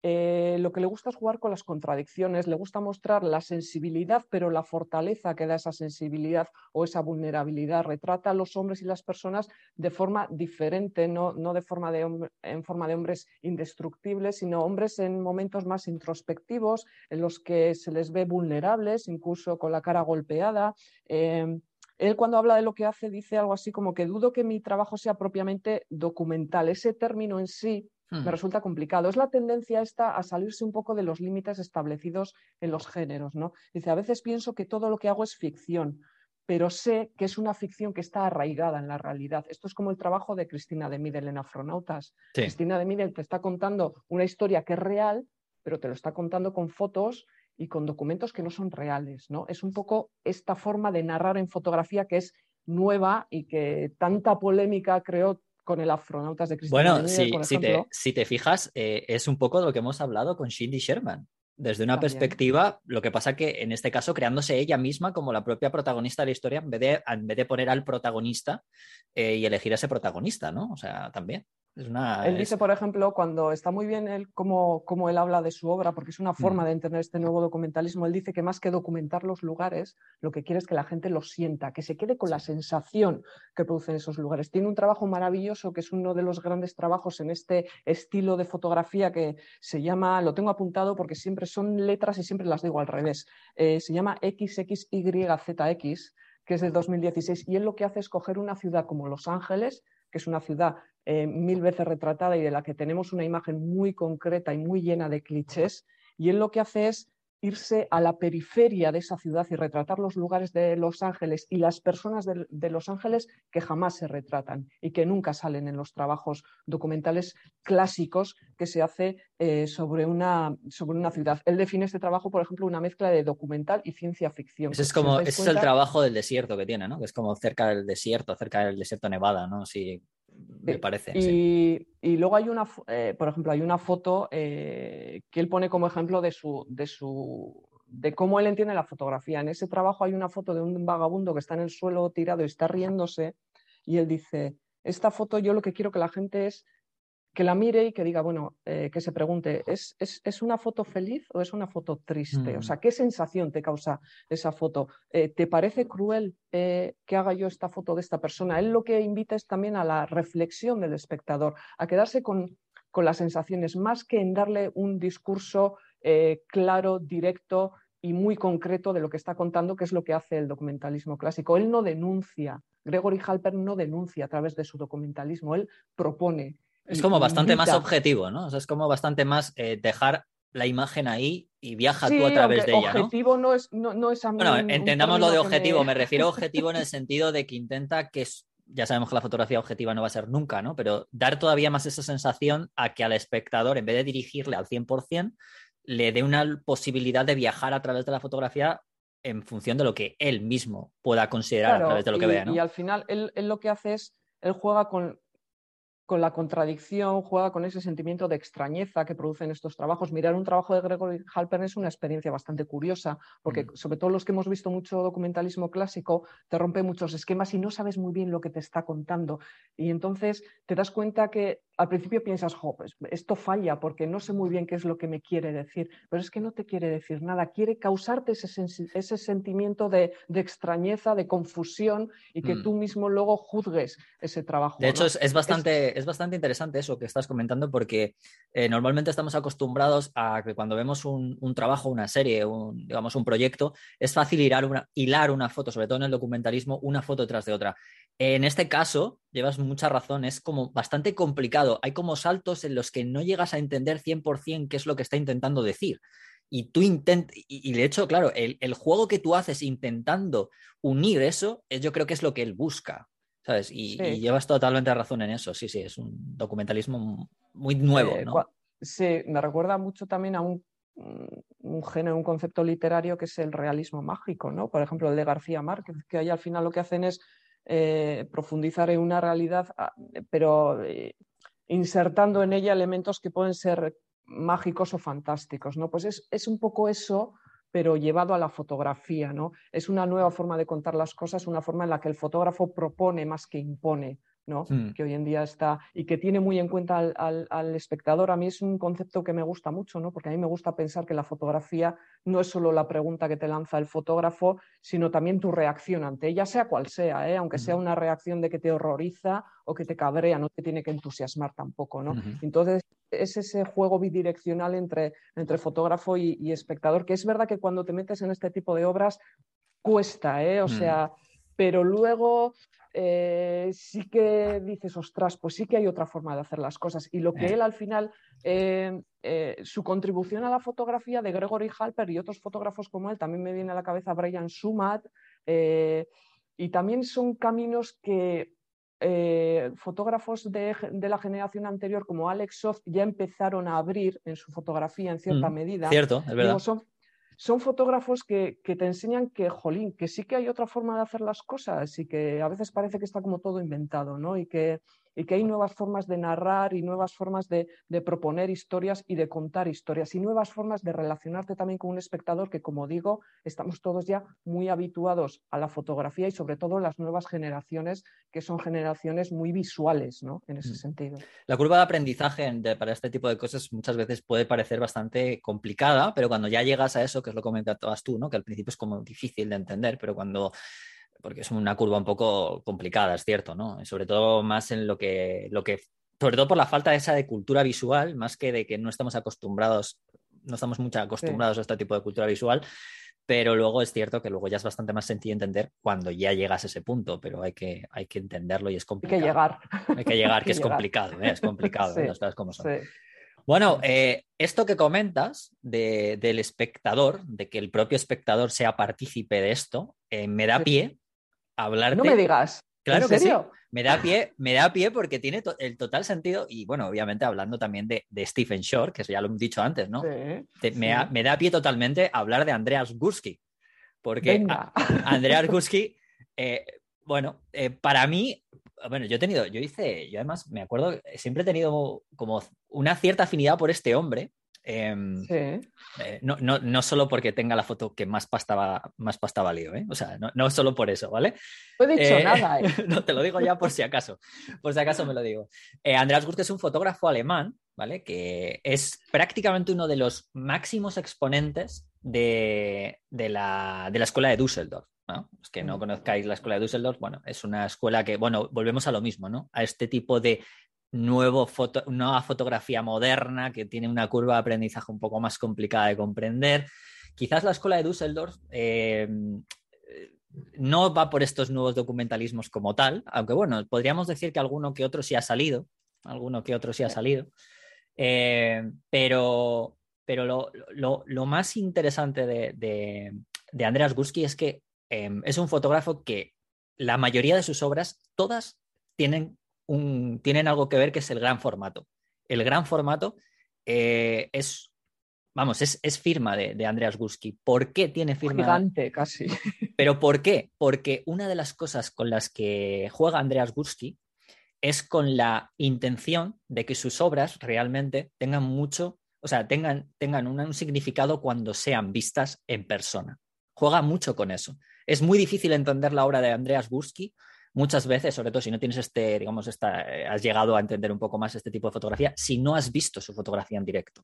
eh, lo que le gusta es jugar con las contradicciones, le gusta mostrar la sensibilidad, pero la fortaleza que da esa sensibilidad o esa vulnerabilidad. Retrata a los hombres y las personas de forma diferente, no, de forma de en forma de hombres indestructibles, sino hombres en momentos más introspectivos, en los que se les ve vulnerables, incluso con la cara golpeada. Eh, él cuando habla de lo que hace dice algo así como que dudo que mi trabajo sea propiamente documental. Ese término en sí me hmm. resulta complicado. Es la tendencia esta a salirse un poco de los límites establecidos en los géneros, ¿no? Dice, a veces pienso que todo lo que hago es ficción, pero sé que es una ficción que está arraigada en la realidad. Esto es como el trabajo de Cristina de Midel en Afronautas. Cristina de Midel te está contando una historia que es real, pero te lo está contando con fotos y con documentos que no son reales, ¿no? Es un poco esta forma de narrar en fotografía que es nueva y que tanta polémica creó con el Afronautas de Cristina. Bueno, si, te, fijas, eh, es un poco de lo que hemos hablado con Shindy Sherman. Desde una perspectiva, lo que pasa que en este caso creándose ella misma como la propia protagonista de la historia, en vez de, en vez de poner al protagonista eh, y elegir a ese protagonista, ¿no? O sea, también él dice, por ejemplo, cuando está muy bien él, cómo, él habla de su obra, porque es una forma mm. de entender este nuevo documentalismo, él dice que más que documentar los lugares, lo que quiere es que la gente los sienta, que se quede con la sensación que producen esos lugares. Tiene un trabajo maravilloso, que es uno de los grandes trabajos en este estilo de fotografía que se llama, lo tengo apuntado porque siempre son letras y siempre las digo al revés, eh, se llama XXYZX, que es de 2016, y él lo que hace es coger una ciudad como Los Ángeles, que es una ciudad eh, mil veces retratada y de la que tenemos una imagen muy concreta y muy llena de clichés, y él lo que hace es irse a la periferia de esa ciudad y retratar los lugares de Los Ángeles y las personas de, Los Ángeles que jamás se retratan y que nunca salen en los trabajos documentales clásicos que se hace eh, sobre, una, sobre una ciudad. Él define este trabajo, por ejemplo, una mezcla de documental y ciencia ficción. Ese es como, es el trabajo del desierto que tiene, ¿no? Que es como cerca del desierto, cerca del desierto Nevada, ¿no? Me parece. Y, luego hay una, eh, por ejemplo, hay una foto eh, que él pone como ejemplo de su, de su de cómo él entiende la fotografía. En ese trabajo hay una foto de un vagabundo que está en el suelo tirado y está riéndose y él dice, esta foto yo lo que quiero que la gente es que la mire y que diga, bueno, eh, que se pregunte, ¿es, ¿es, una foto feliz o es una foto triste? O sea, mm. ¿qué sensación te causa esa foto? Eh, ¿Te parece cruel eh, que haga yo esta foto de esta persona? Él lo que invita es también a la reflexión del espectador, a quedarse con, con las sensaciones, más que en darle un discurso claro, directo y muy concreto de lo que está contando, que es lo que hace el documentalismo clásico. Él no denuncia, Gregory Halper no denuncia a través de su documentalismo, él propone es como bastante más objetivo, ¿no? O sea, es como bastante más eh, dejar la imagen ahí y viaja tú a través de ella. Objetivo ¿no? es, no, no es a Bueno, entendamos lo de objetivo. Me... refiero a objetivo en el sentido de que intenta que ya sabemos que la fotografía objetiva no va a ser nunca, ¿no? Pero dar todavía más esa sensación a que al espectador, en vez de dirigirle al 100%, le dé una posibilidad de viajar a través de la fotografía en función de lo que él mismo pueda considerar a través de lo que vea, ¿no? Y al final él, él, lo que hace es, él juega con, con la contradicción, juega con ese sentimiento de extrañeza que producen estos trabajos. Mirar un trabajo de Gregory Halpern es una experiencia bastante curiosa, porque mm. sobre todo los que hemos visto mucho documentalismo clásico, te rompe muchos esquemas y no sabes muy bien lo que te está contando. Y entonces te das cuenta que al principio piensas, jo, pues esto falla porque no sé muy bien qué es lo que me quiere decir, pero es que no te quiere decir nada, quiere causarte ese, ese sentimiento de, extrañeza, de confusión y que mm. tú mismo luego juzgues ese trabajo. De hecho, es, bastante, es... bastante interesante eso que estás comentando porque eh, normalmente estamos acostumbrados a que cuando vemos un, trabajo, una serie, un, digamos un proyecto, es fácil hilar una, hilar una foto, sobre todo en el documentalismo, una foto tras de otra. En este caso, llevas mucha razón, es como bastante complicado. Hay como saltos en los que no llegas a entender 100% qué es lo que está intentando decir. Y tú intentas, y, de hecho, claro, el, juego que tú haces intentando unir eso, yo creo que es lo que él busca, ¿sabes? Y, llevas totalmente razón en eso. Sí, sí, es un documentalismo muy nuevo, eh, ¿no? Sí, me recuerda mucho también a un, un género, un concepto literario que es el realismo mágico, ¿no? Por ejemplo, el de García Márquez, que ahí al final lo que hacen es eh, profundizar en una realidad, ah, pero eh, insertando en ella elementos que pueden ser mágicos o fantásticos, ¿no? Pues es, es, un poco eso, pero llevado a la fotografía, ¿no? Es una nueva forma de contar las cosas, una forma en la que el fotógrafo propone más que impone. Hmm. que hoy en día está y que tiene muy en cuenta al, espectador. A mí es un concepto que me gusta mucho, ¿no? porque a mí me gusta pensar que la fotografía no es solo la pregunta que te lanza el fotógrafo, sino también tu reacción ante ella, sea cual sea, ¿eh? aunque sea una reacción de que te horroriza o que te cabrea, no te tiene que entusiasmar tampoco. ¿no? Entonces, es ese juego bidireccional entre, entre fotógrafo y, espectador, que es verdad que cuando te metes en este tipo de obras cuesta, ¿eh? o mm. sea, pero luego eh, sí que dices, ostras, pues sí que hay otra forma de hacer las cosas. Y lo que eh. él al final, eh, su contribución a la fotografía de Gregory Halper y otros fotógrafos como él, también me viene a la cabeza Brian Sumat, y también son caminos que fotógrafos de, la generación anterior como Alex Soft ya empezaron a abrir en su fotografía en cierta mm, medida. Cierto, es verdad son fotógrafos que, te enseñan que, jolín, que sí que hay otra forma de hacer las cosas y que a veces parece que está como todo inventado, ¿no? Y que, y que hay nuevas formas de narrar y nuevas formas de, proponer historias y de contar historias y nuevas formas de relacionarte también con un espectador que, como digo, estamos todos ya muy habituados a la fotografía y sobre todo las nuevas generaciones que son generaciones muy visuales, ¿no? En ese mm. sentido. La curva de aprendizaje para este tipo de cosas muchas veces puede parecer bastante complicada, pero cuando ya llegas a eso, que es lo que comentabas tú, ¿no? Que al principio es como difícil de entender, pero cuando porque es una curva un poco complicada, es cierto, ¿no? Sobre todo más en lo que, lo que, sobre todo por la falta de esa de cultura visual, más que de que no estamos acostumbrados, no estamos mucho acostumbrados a este tipo de cultura visual, pero luego es cierto que luego ya es bastante más sencillo entender cuando ya llegas a ese punto, pero hay que, hay que entenderlo y es complicado. Hay que llegar. Hay que llegar, que, es complicado, ¿eh? es complicado, ¿eh? las cosas son. Bueno, eh, esto que comentas del espectador, de que el propio espectador sea partícipe de esto, me da pie hablarte. No me digas. Claro ¿En serio? Me da pie, me da pie porque tiene el total sentido, y bueno, obviamente hablando también de, Stephen Shore, que eso ya lo he dicho antes, ¿no? Me, da pie totalmente hablar de Andreas Gursky. Porque Andreas Gursky, eh, bueno, eh, para mí, bueno, yo he tenido, yo hice, yo además me acuerdo, siempre he tenido como una cierta afinidad por este hombre, Em, eh, no, no, no, solo porque tenga la foto que más pasta, más pasta valió, ¿eh? o sea, no, no, solo por eso, ¿vale? No he dicho eh, nada. no, te lo digo ya por si acaso, por si acaso me lo digo. Andreas Gurke es un fotógrafo alemán, ¿vale? Que es prácticamente uno de los máximos exponentes de, de, la, de la escuela de Düsseldorf. ¿no? Los que no mm. conozcáis la escuela de Düsseldorf, bueno, es una escuela que, bueno, volvemos a lo mismo, ¿no? A este tipo de nuevo foto, nueva fotografía moderna que tiene una curva de aprendizaje un poco más complicada de comprender. Quizás la escuela de Düsseldorf eh, no va por estos nuevos documentalismos como tal, aunque bueno, podríamos decir que alguno que otro sí ha salido, alguno que otro sí ha salido, eh, pero, pero lo, más interesante de, de, Andreas Gursky es que eh, es un fotógrafo que la mayoría de sus obras, todas tienen tienen algo que ver que es el gran formato. El gran formato eh, es, vamos, es, firma de, Andreas Gursky. ¿Por qué tiene firma? Gigante, casi. Pero ¿por qué? Porque una de las cosas con las que juega Andreas Gursky es con la intención de que sus obras realmente tengan mucho, o sea, tengan, tengan un, significado cuando sean vistas en persona. Juega mucho con eso. Es muy difícil entender la obra de Andreas Gursky muchas veces, sobre todo si no tienes este, digamos, esta, eh, has llegado a entender un poco más este tipo de fotografía, si no has visto su fotografía en directo.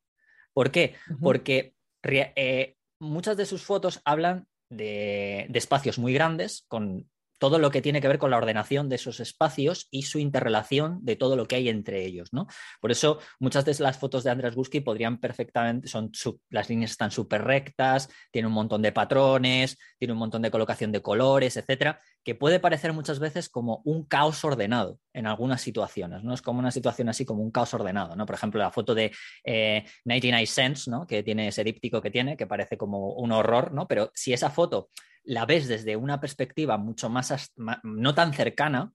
¿Por qué? Porque eh, muchas de sus fotos hablan de, de, espacios muy grandes, con todo lo que tiene que ver con la ordenación de esos espacios y su interrelación de todo lo que hay entre ellos, ¿no? Por eso muchas de las fotos de Andrés Guski podrían perfectamente, son las líneas están súper rectas, tiene un montón de patrones, tiene un montón de colocación de colores, etcétera, que puede parecer muchas veces como un caos ordenado en algunas situaciones, ¿no? Es como una situación así como un caos ordenado, ¿no? Por ejemplo, la foto de eh, 99 Cents, ¿no? Que tiene ese díptico que tiene, que parece como un horror, ¿no? Pero si esa foto la ves desde una perspectiva mucho más, no tan cercana,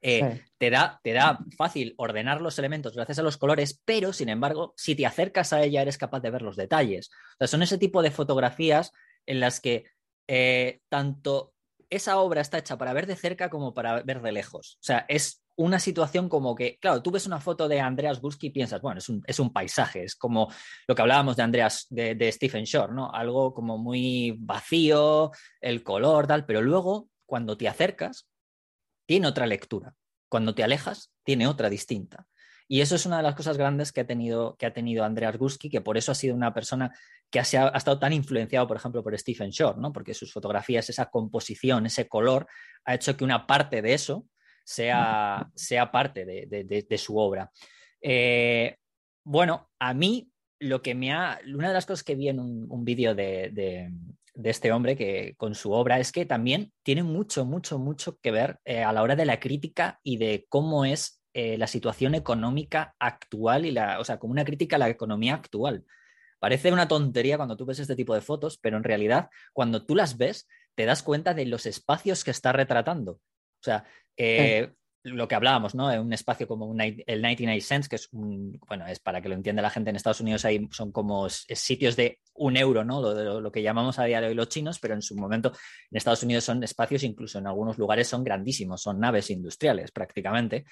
eh, te, da, te da fácil ordenar los elementos gracias a los colores, pero sin embargo, si te acercas a ella, eres capaz de ver los detalles. O sea, son ese tipo de fotografías en las que eh, tanto esa obra está hecha para ver de cerca como para ver de lejos. O sea, es una situación como que, claro, tú ves una foto de Andreas Gursky y piensas, bueno, es un, es un, paisaje, es como lo que hablábamos de Andreas, de, de, Stephen Shore, ¿no? Algo como muy vacío, el color, tal, pero luego, cuando te acercas, tiene otra lectura. Cuando te alejas, tiene otra distinta. Y eso es una de las cosas grandes que ha tenido, que ha tenido Andreas Gursky, que por eso ha sido una persona que ha, ha, estado tan influenciado, por ejemplo, por Stephen Shore, ¿no? Porque sus fotografías, esa composición, ese color, ha hecho que una parte de eso sea, sea parte de, su obra. Eh, bueno, a mí lo que me ha. Una de las cosas que vi en un, vídeo de, este hombre que con su obra es que también tiene mucho, mucho, mucho que ver eh, a la hora de la crítica y de cómo es eh, la situación económica actual y la, o sea, como una crítica a la economía actual. Parece una tontería cuando tú ves este tipo de fotos, pero en realidad, cuando tú las ves, te das cuenta de los espacios que está retratando. O sea, eh, lo que hablábamos, ¿no? Un espacio como el 99 cents, que es un, bueno, es para que lo entienda la gente en Estados Unidos, ahí son como sitios de un euro, ¿no? Lo, lo, que llamamos a día de hoy los chinos, pero en su momento en Estados Unidos son espacios, incluso en algunos lugares son grandísimos, son naves industriales prácticamente.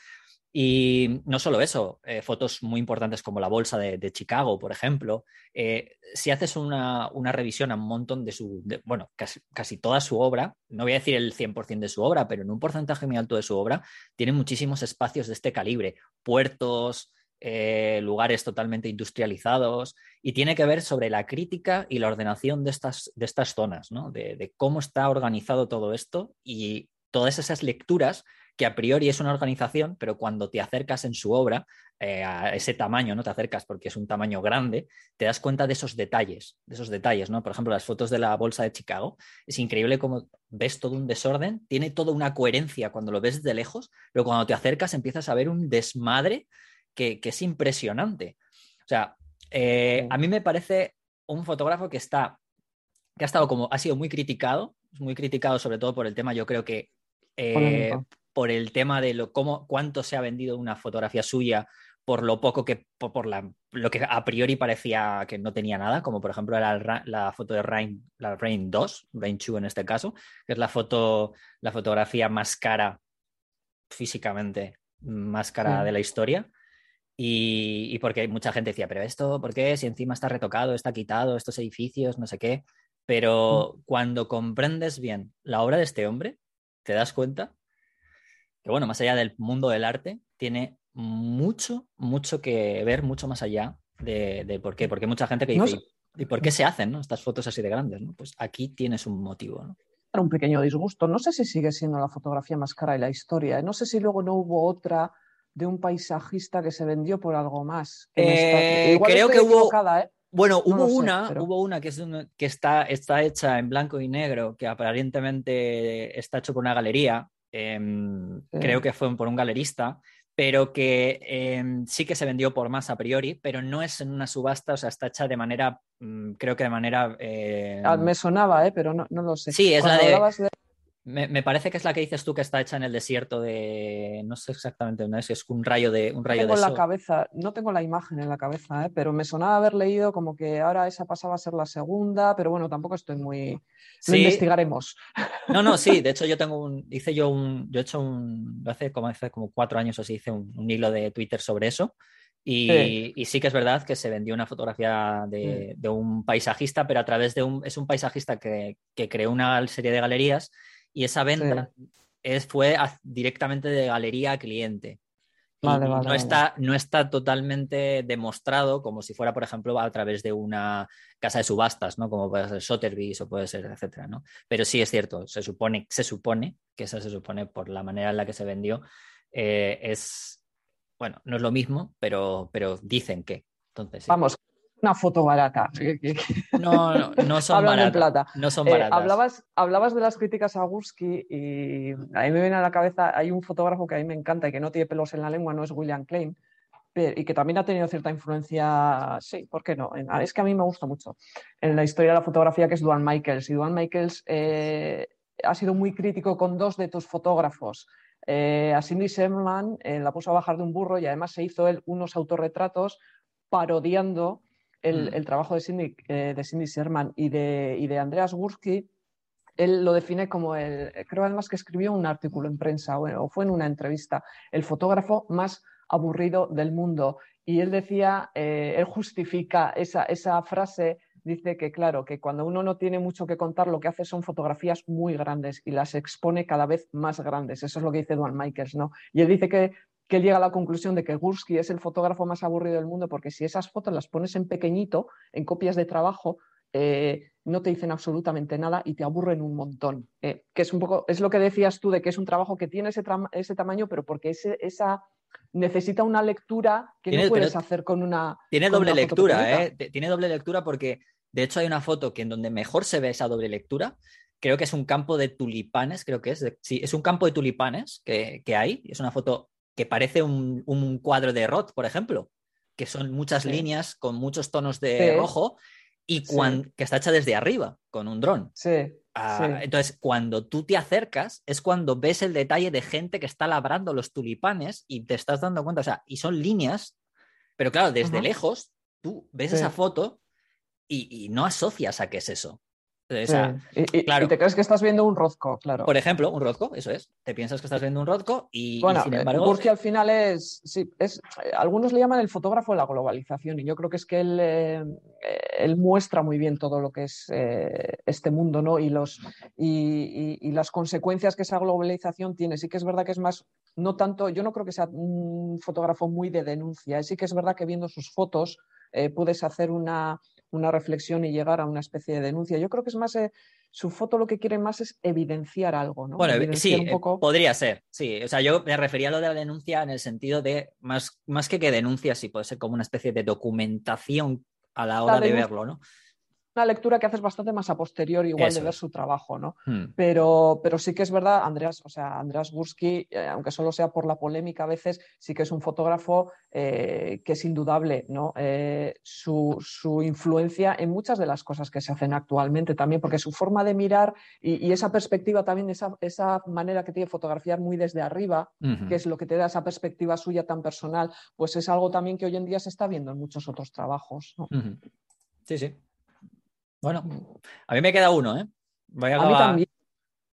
Y no solo eso, eh, fotos muy importantes como la bolsa de, Chicago, por ejemplo. Eh, si haces una, revisión a un montón de su, bueno, casi, toda su obra, no voy a decir el 100% de su obra, pero en un porcentaje muy alto de su obra, tiene muchísimos espacios de este calibre, puertos, eh, lugares totalmente industrializados, y tiene que ver sobre la crítica y la ordenación de estas, de estas zonas, ¿no? de cómo está organizado todo esto y todas esas lecturas que a priori es una organización, pero cuando te acercas en su obra, eh, a ese tamaño, no te acercas porque es un tamaño grande, te das cuenta de esos detalles, de esos detalles, ¿no? Por ejemplo, las fotos de la bolsa de Chicago, es increíble cómo ves todo un desorden, tiene toda una coherencia cuando lo ves de lejos, pero cuando te acercas empiezas a ver un desmadre que, es impresionante. O sea, eh, a mí me parece un fotógrafo que está, que ha estado como, ha sido muy criticado, muy criticado sobre todo por el tema, yo creo que eh, por el tema de lo, cómo, cuánto se ha vendido una fotografía suya por lo poco que, por, la, lo que a priori parecía que no tenía nada, como por ejemplo la, la foto de Rain, la Rain 2, Rain 2 en este caso, que es la foto, la fotografía más cara físicamente, más cara de la historia. Y, y, porque mucha gente decía, pero esto, ¿por qué? Si encima está retocado, está quitado, estos edificios, no sé qué. Pero cuando comprendes bien la obra de este hombre, te das cuenta que bueno, más allá del mundo del arte, tiene mucho, mucho que ver, mucho más allá de, por qué. Porque mucha gente que dice, ¿y por qué se hacen estas fotos así de grandes? ¿no? Pues aquí tienes un motivo. ¿no? Un pequeño disgusto. No sé si sigue siendo la fotografía más cara de la historia. No sé si luego no hubo otra de un paisajista que se vendió por algo más. Eh, creo que hubo. ¿eh? Bueno, hubo, una, hubo una que, es que está, está hecha en blanco y negro, que aparentemente está hecho por una galería, Em, creo que fue por un galerista, pero que em, sí que se vendió por más a priori, pero no es en una subasta, o sea, está hecha de manera, mm, creo que de manera... Ah, me sonaba, ¿eh? pero no, lo sé. Sí, es la de... Me, parece que es la que dices tú que está hecha en el desierto de. No sé exactamente, no es, es un rayo de un rayo tengo de la cabeza, no tengo la imagen en la cabeza, ¿eh? pero me sonaba haber leído como que ahora esa pasaba a ser la segunda, pero bueno, tampoco estoy muy. Lo investigaremos. No, no, sí, de hecho yo tengo un. Hice yo un. Yo he hecho un. Hace como, hace como cuatro años o así hice un hilo de Twitter sobre eso. Y sí. que es verdad que se vendió una fotografía de, un paisajista, pero a través de un... Es un paisajista que, creó una serie de galerías y esa venta es, fue directamente de galería a cliente. no, Está, no está totalmente demostrado como si fuera, por ejemplo, a través de una casa de subastas, ¿no? Como puede ser Sotheby's o puede ser, etcétera, ¿no? Pero sí es cierto, se supone, se supone, que esa se supone por la manera en la que se vendió, eh, es, bueno, no es lo mismo, pero, pero dicen que. Entonces, Vamos, una foto barata. No, no, no son baratas. Plata. No son baratas. Eh, hablabas, hablabas de las críticas a Gursky y a mí me viene a la cabeza, hay un fotógrafo que a mí me encanta y que no tiene pelos en la lengua, no es William Klein, y que también ha tenido cierta influencia, sí, ¿por qué no? Es que a mí me gusta mucho en la historia de la fotografía, que es Duane Michaels. Y Duane Michaels eh, ha sido muy crítico con dos de tus fotógrafos, eh, a Cindy Sherman eh, la puso a bajar de un burro y además se hizo él unos autorretratos parodiando el, mm. trabajo de Cindy, eh, de Cindy Sherman y de, y de Andreas Gursky. Él lo define como el, creo además que escribió un artículo en prensa o, fue en una entrevista, el fotógrafo más aburrido del mundo. Y él decía, él justifica esa, esa frase dice que, claro, que cuando uno no tiene mucho que contar, lo que hace son fotografías muy grandes y las expone cada vez más grandes. Eso es lo que dice Duane Michaels, ¿no? Y él dice que, que él llega a la conclusión de que Gursky es el fotógrafo más aburrido del mundo porque si esas fotos las pones en pequeñito, en copias de trabajo, eh, no te dicen absolutamente nada y te aburren un montón. Eh, que es un poco, es lo que decías tú de que es un trabajo que tiene ese, ese tamaño, pero porque ese, esa necesita una lectura que no puedes hacer con una. Tiene doble lectura, ¿eh? Tiene doble lectura porque de hecho, hay una foto que en donde mejor se ve esa doble lectura. Creo que es un campo de tulipanes, creo que es. sí, es un campo de tulipanes que, hay. Es una foto que parece un, cuadro de Roth, por ejemplo, que son muchas líneas con muchos tonos de rojo y que está hecha desde arriba con un dron. Ah, entonces, cuando tú te acercas, es cuando ves el detalle de gente que está labrando los tulipanes y te estás dando cuenta, o sea, y son líneas, pero claro, desde lejos tú ves esa foto y, no asocias a qué es eso. Y, claro. te crees que estás viendo un Rozco, claro. Por ejemplo, un Rozco, eso es. Te piensas que estás viendo un Rozco y, bueno, sin eh, al final es, sí, es. Algunos le llaman el fotógrafo de la globalización y yo creo que es que él, eh, él muestra muy bien todo lo que es eh, este mundo, ¿no? Y, los, y, las consecuencias que esa globalización tiene. Sí que es verdad que es más, no tanto, yo no creo que sea un fotógrafo muy de denuncia. Sí que es verdad que viendo sus fotos puedes hacer una una reflexión y llegar a una especie de denuncia. Yo creo que es más, eh, su foto lo que quiere más es evidenciar algo, ¿no? Bueno, sí, eh, podría ser, sí. O sea, yo me refería a lo de la denuncia en el sentido de, más, más que que denuncia, sí puede ser como una especie de documentación a la hora de verlo, ¿no? Una lectura que haces bastante más a posteriori, igual de ver su trabajo, ¿no? Hmm. Pero, pero sí que es verdad, Andreas, o sea, Andreas Gursky, eh, aunque solo sea por la polémica a veces, sí que es un fotógrafo eh, que es indudable, ¿no? Eh, su, influencia en muchas de las cosas que se hacen actualmente también, porque su forma de mirar y, esa perspectiva también, esa, esa, manera que tiene fotografiar muy desde arriba, que es lo que te da esa perspectiva suya tan personal, pues es algo también que hoy en día se está viendo en muchos otros trabajos. Sí, sí. Bueno, a mí me queda uno, ¿eh? Voy a, mí también.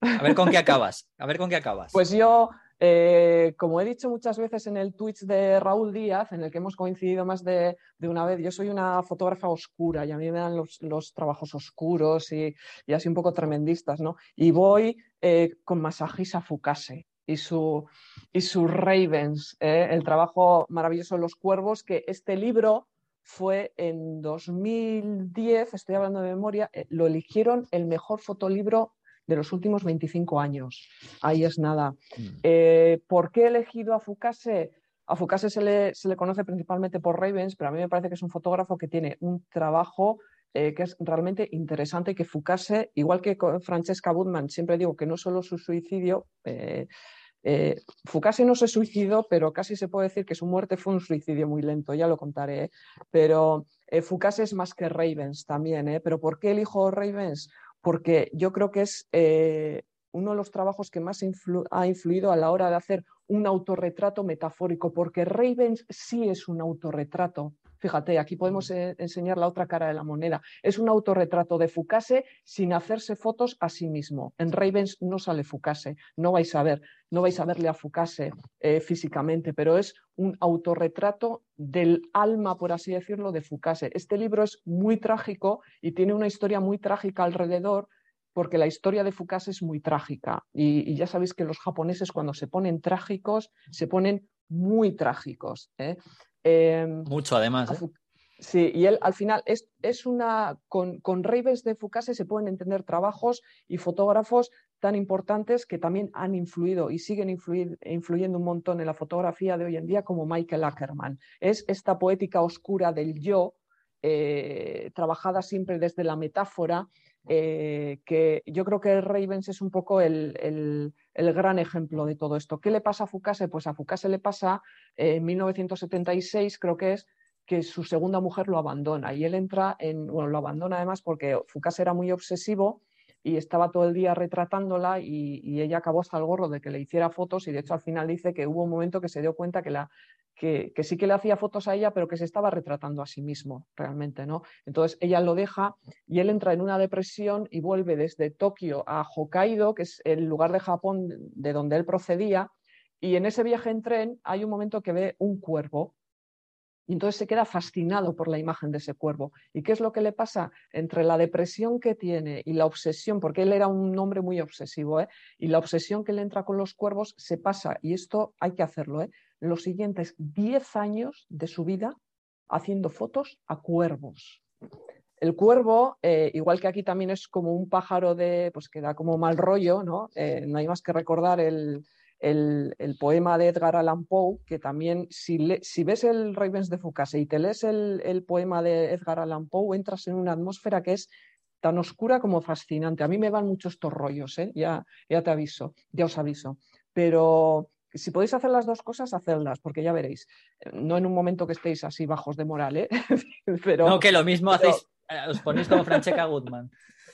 A ver con qué acabas. A ver con qué acabas. Pues yo, eh, como he dicho muchas veces en el Twitch de Raúl Díaz, en el que hemos coincidido más de, una vez, yo soy una fotógrafa oscura y a mí me dan los, trabajos oscuros y, así un poco tremendistas, ¿no? Y voy eh, con Masahisa Fukase y su, y sus Ravens, ¿eh? el trabajo maravilloso de los cuervos, que este libro fue en 2010, estoy hablando de memoria, eh, lo eligieron el mejor fotolibro de los últimos 25 años. Ahí es nada. Mm. Eh, ¿Por qué he elegido a Fukase? A Fukase se le, se le, conoce principalmente por Ravens, pero a mí me parece que es un fotógrafo que tiene un trabajo eh, que es realmente interesante, que Fukase, igual que con Francesca Budman, siempre digo que no solo su suicidio, eh, Fukase no se suicidó, pero casi se puede decir que su muerte fue un suicidio muy lento, ya lo contaré. ¿eh? Pero eh, Fukase es más que Ravens también. ¿eh? ¿Pero por qué elijo Ravens? Porque yo creo que es uno de los trabajos que más ha influido a la hora de hacer un autorretrato metafórico, porque Ravens sí es un autorretrato. Fíjate, aquí podemos eh, enseñar la otra cara de la moneda. Es un autorretrato de Foucault sin hacerse fotos a sí mismo. En Ravens no sale Foucault, no vais a ver, no vais a verle a Foucault eh, físicamente, pero es un autorretrato del alma, por así decirlo, de Foucault. Este libro es muy trágico y tiene una historia muy trágica alrededor porque la historia de Fukase es muy trágica y, ya sabéis que los japoneses cuando se ponen trágicos se ponen muy trágicos. ¿eh? Em, Mucho además. ¿eh? Sí, y él al final es, es una. Con, con Ravens de Fukase se pueden entender trabajos y fotógrafos tan importantes que también han influido y siguen influyendo un montón en la fotografía de hoy en día, como Michael Ackerman. Es esta poética oscura del yo, eh, trabajada siempre desde la metáfora eh, que yo creo que Ravens es un poco el, gran ejemplo de todo esto. ¿Qué le pasa a Fukase? Pues a Fukase le pasa eh, en 1976, creo que es, que su segunda mujer lo abandona y él entra en, bueno, lo abandona además porque Fukase era muy obsesivo y estaba todo el día retratándola y, ella acabó hasta el gorro de que le hiciera fotos y de hecho al final dice que hubo un momento que se dio cuenta que, la, que, sí que le hacía fotos a ella pero que se estaba retratando a sí mismo realmente, ¿no? Entonces ella lo deja y él entra en una depresión y vuelve desde Tokio a Hokkaido, que es el lugar de Japón de donde él procedía y en ese viaje en tren hay un momento que ve un cuervo y entonces se queda fascinado por la imagen de ese cuervo. ¿Y qué es lo que le pasa? Entre la depresión que tiene y la obsesión, porque él era un hombre muy obsesivo, ¿eh? y la obsesión que le entra con los cuervos se pasa, y esto hay que hacerlo, ¿eh? los siguientes 10 años de su vida haciendo fotos a cuervos. El cuervo, eh, igual que aquí también es como un pájaro de, pues que da como mal rollo, ¿no? Eh, no hay más que recordar el, el, poema de Edgar Allan Poe, que también, si, ves el Ravens de Foucault y te lees el, poema de Edgar Allan Poe, entras en una atmósfera que es tan oscura como fascinante. A mí me van muchos estos rollos, ¿eh? ya, ya te aviso, ya os aviso. Pero si podéis hacer las dos cosas, hacedlas, porque ya veréis. No en un momento que estéis así bajos de moral, ¿eh? pero, no, que lo mismo hacéis, eh, os ponéis como Francesca Goodman.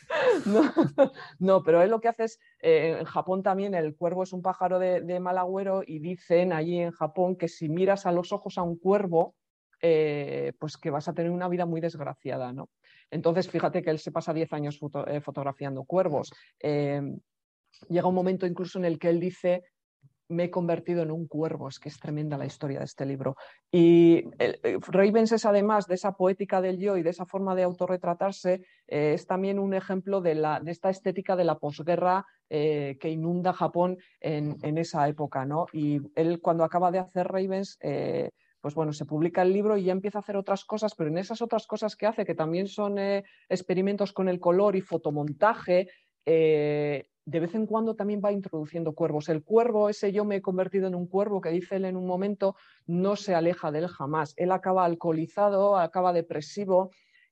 No, pero él lo que hace es, eh, en Japón también el cuervo es un pájaro de, mal agüero y dicen allí en Japón que si miras a los ojos a un cuervo, eh, pues que vas a tener una vida muy desgraciada, ¿no? Entonces, fíjate que él se pasa 10 años eh, fotografiando cuervos. llega un momento incluso en el que él dice me he convertido en un cuervo. Es que es tremenda la historia de este libro. Y eh, Ravens es además de esa poética del yo y de esa forma de autorretratarse, eh, es también un ejemplo de, la, de, esta estética de la posguerra eh, que inunda Japón en, en, esa época. ¿no? Y él cuando acaba de hacer Ravens... pues bueno, se publica el libro y ya empieza a hacer otras cosas, pero en esas otras cosas que hace, que también son experimentos con el color y fotomontaje, de vez en cuando también va introduciendo cuervos. El cuervo, ese yo me he convertido en un cuervo que dice él en un momento, no se aleja de él jamás. Él acaba alcoholizado, acaba depresivo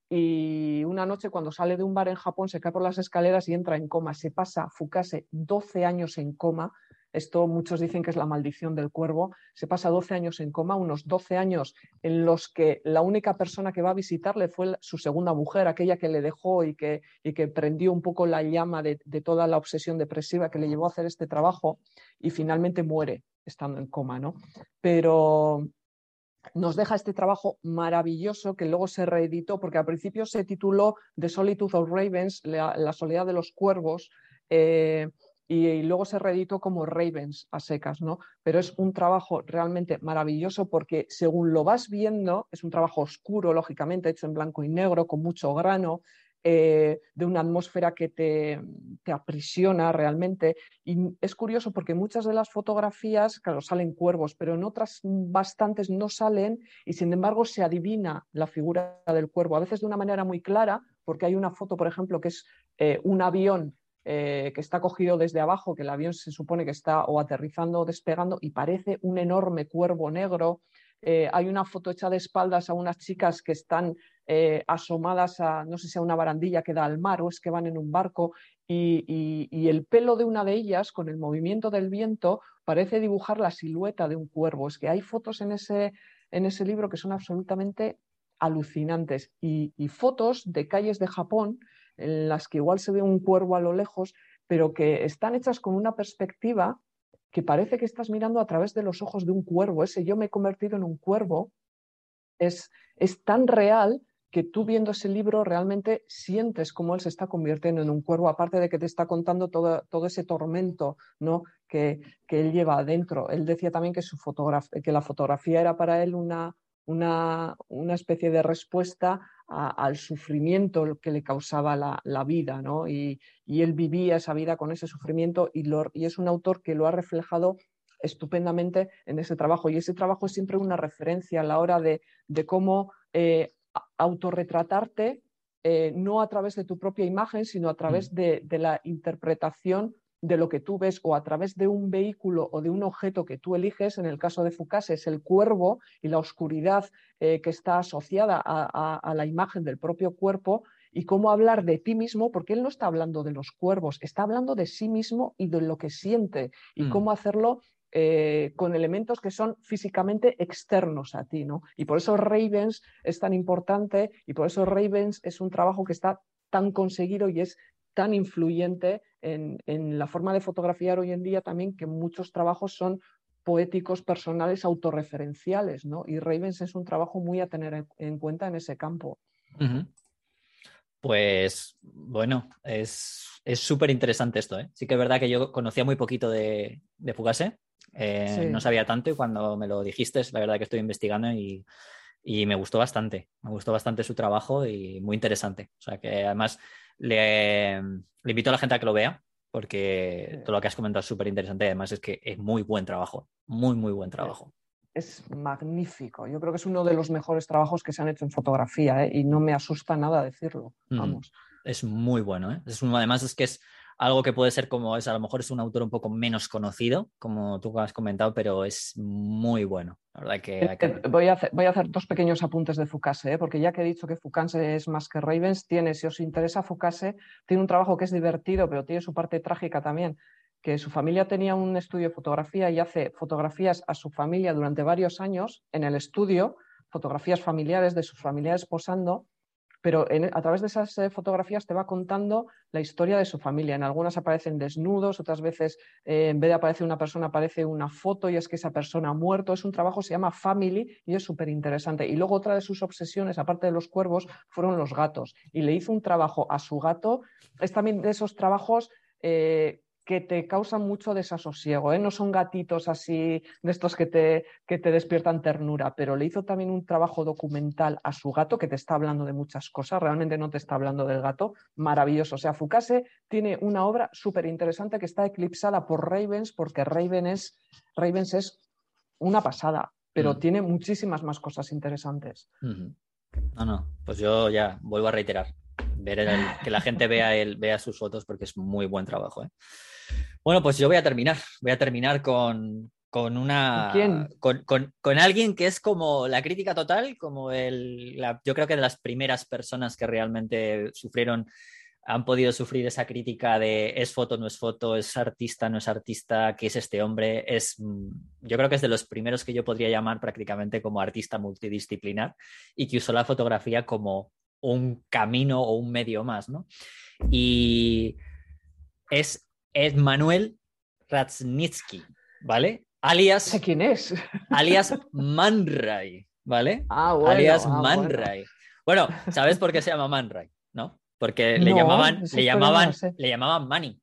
y una noche cuando sale de un bar en Japón se cae por las escaleras y entra en coma. Se pasa Fukase 12 años en coma esto muchos dicen que es la maldición del cuervo. Se pasa 12 años en coma, unos 12 años en los que la única persona que va a visitarle fue su segunda mujer, aquella que le dejó y que, y que prendió un poco la llama de, toda la obsesión depresiva que le llevó a hacer este trabajo y finalmente muere estando en coma, ¿no? Pero nos deja este trabajo maravilloso que luego se reeditó, porque al principio se tituló The Solitude of Ravens, la, soledad de los cuervos. Eh, y, luego se reeditó como Ravens a secas, ¿no? Pero es un trabajo realmente maravilloso porque según lo vas viendo, es un trabajo oscuro, lógicamente, hecho en blanco y negro, con mucho grano, eh, de una atmósfera que te, aprisiona realmente. Y es curioso porque muchas de las fotografías, claro, salen cuervos, pero en otras bastantes no salen y sin embargo se adivina la figura del cuervo, a veces de una manera muy clara, porque hay una foto, por ejemplo, que es eh, un avión eh, que está cogido desde abajo, que el avión se supone que está o aterrizando o despegando y parece un enorme cuervo negro. Eh, hay una foto hecha de espaldas a unas chicas que están eh, asomadas a, no sé si a una barandilla que da al mar o es que van en un barco y, el pelo de una de ellas con el movimiento del viento parece dibujar la silueta de un cuervo. Es que hay fotos en ese, en ese libro que son absolutamente alucinantes y fotos de calles de Japón en las que igual se ve un cuervo a lo lejos, pero que están hechas con una perspectiva que parece que estás mirando a través de los ojos de un cuervo. Ese yo me he convertido en un cuervo es, es tan real que tú viendo ese libro realmente sientes cómo él se está convirtiendo en un cuervo, aparte de que te está contando todo, todo ese tormento ¿no? que, que, él lleva adentro. Él decía también que, su que la fotografía era para él una, una, una especie de respuesta al sufrimiento que le causaba la, vida, ¿no? Y, él vivía esa vida con ese sufrimiento y, y es un autor que lo ha reflejado estupendamente en ese trabajo. Y ese trabajo es siempre una referencia a la hora de, cómo eh, autorretratarte, eh, no a través de tu propia imagen, sino a través mm. de, la interpretación de lo que tú ves o a través de un vehículo o de un objeto que tú eliges, en el caso de Foucault es el cuervo y la oscuridad eh, que está asociada a, la imagen del propio cuerpo y cómo hablar de ti mismo, porque él no está hablando de los cuervos, está hablando de sí mismo y de lo que siente y mm. cómo hacerlo eh, con elementos que son físicamente externos a ti, ¿no? Y por eso Ravens es tan importante y por eso Ravens es un trabajo que está tan conseguido y es tan influyente en, la forma de fotografiar hoy en día también que muchos trabajos son poéticos, personales, autorreferenciales, ¿no? Y Ravens es un trabajo muy a tener en, cuenta en ese campo. Pues bueno, es súper interesante esto, ¿eh? Sí que es verdad que yo conocía muy poquito de, de Fugase, eh, no sabía tanto y cuando me lo dijiste, la verdad que estoy investigando y, y me gustó bastante, me gustó bastante su trabajo y muy interesante. O sea que además le, invito a la gente a que lo vea, porque todo lo que has comentado es súper interesante. Además, es que es muy buen trabajo, muy, muy buen trabajo. Es magnífico. Yo creo que es uno de los mejores trabajos que se han hecho en fotografía ¿eh? y no me asusta nada decirlo. Mm. Vamos. Es muy bueno. ¿eh? Es además, es que es algo que puede ser como es, a lo mejor es un autor un poco menos conocido, como tú has comentado, pero es muy bueno. que, eh, eh, Voy, a hacer, voy, a hacer, dos pequeños apuntes de Foucasse, ¿eh? porque ya que he dicho que Foucasse es más que Ravens, tiene, si os interesa Foucasse, tiene un trabajo que es divertido, pero tiene su parte trágica también, que su familia tenía un estudio de fotografía y hace fotografías a su familia durante varios años en el estudio, fotografías familiares de sus familiares posando, pero a través de esas eh, fotografías te va contando la historia de su familia. En algunas aparecen desnudos, otras veces eh, en vez de aparecer una persona aparece una foto y es que esa persona ha muerto. Es un trabajo, se llama Family y es súper interesante. Y luego otra de sus obsesiones, aparte de los cuervos, fueron los gatos. Y le hizo un trabajo a su gato. Es también de esos trabajos eh, que te causan mucho desasosiego. ¿eh? No son gatitos así de estos que te, que te despiertan ternura, pero le hizo también un trabajo documental a su gato que te está hablando de muchas cosas. Realmente no te está hablando del gato. Maravilloso. O sea, Fukase tiene una obra súper interesante que está eclipsada por Ravens porque Ravens es, una pasada, pero mm. tiene muchísimas más cosas interesantes. No, no, pues yo ya vuelvo a reiterar. Ver que la gente vea, el, vea sus fotos porque es muy buen trabajo. ¿eh? Bueno, pues yo voy a terminar. Voy a terminar con, una. ¿Quién? Con, alguien que es como la crítica total, como el. yo creo que de las primeras personas que realmente sufrieron, han podido sufrir esa crítica de es foto, no es foto, es artista, no es artista, qué es este hombre. Es, mm, yo creo que es de los primeros que yo podría llamar prácticamente como artista multidisciplinar y que usó la fotografía como un camino o un medio más, ¿no? Y es es Manuel ¿vale? Alias. ¿Quién es? Alias Man Ray, ¿vale? Ah, bueno. Alias ah, Man Ray. Bueno. ¿sabes por qué se llama Man Ray? ¿No? Porque le llamaban, le llamaban, le llamaban Manny.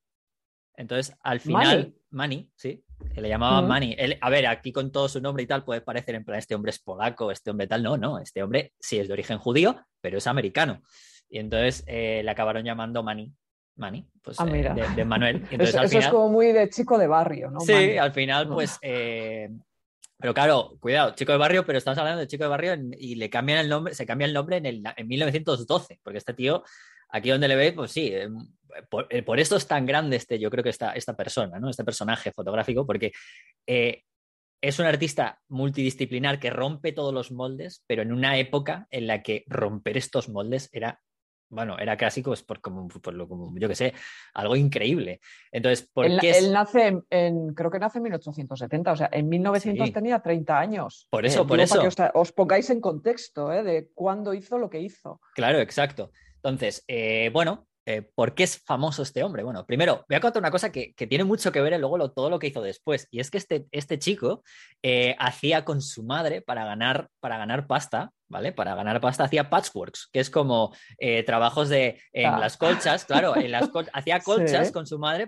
Entonces, al final, Manny, sí, le llamaban Manny. a ver, aquí con todo su nombre y tal puede parecer en plan, este hombre es polaco, este hombre tal. No, no, este hombre sí es de origen judío, pero es americano. Y entonces eh, le acabaron llamando Manny Mani, pues ah, eh, de, Manuel. eso, es como muy de chico de barrio, ¿no? Sí, al final, pues. Eh, pero claro, cuidado, chico de barrio, pero estamos hablando de chico de barrio y le cambian el nombre, se cambia el nombre en, el, en 1912, porque este tío, aquí donde le veis, pues sí, eh, por, esto es tan grande este, yo creo que esta, esta persona, ¿no? Este personaje fotográfico, porque es un artista multidisciplinar que rompe todos los moldes, pero en una época en la que romper estos moldes era bueno, era casi pues, por, como, como, yo que sé, algo increíble. Entonces, ¿por él, él nace en, creo que nace en 1870, o sea, en 1900 tenía 30 años. Por eso, eh, por eso. Para que os, pongáis en contexto ¿eh? de cuándo hizo lo que hizo. Claro, exacto. Entonces, eh, bueno, eh, ¿por qué es famoso este hombre? Bueno, primero, voy a contar una cosa que, tiene mucho que ver en luego todo lo que hizo después. Y es que este, este chico eh, hacía con su madre para ganar, para ganar pasta, ¿vale? Para ganar pasta hacía patchworks, que es como eh, trabajos de en ah. las colchas, claro, en las hacía colchas con su madre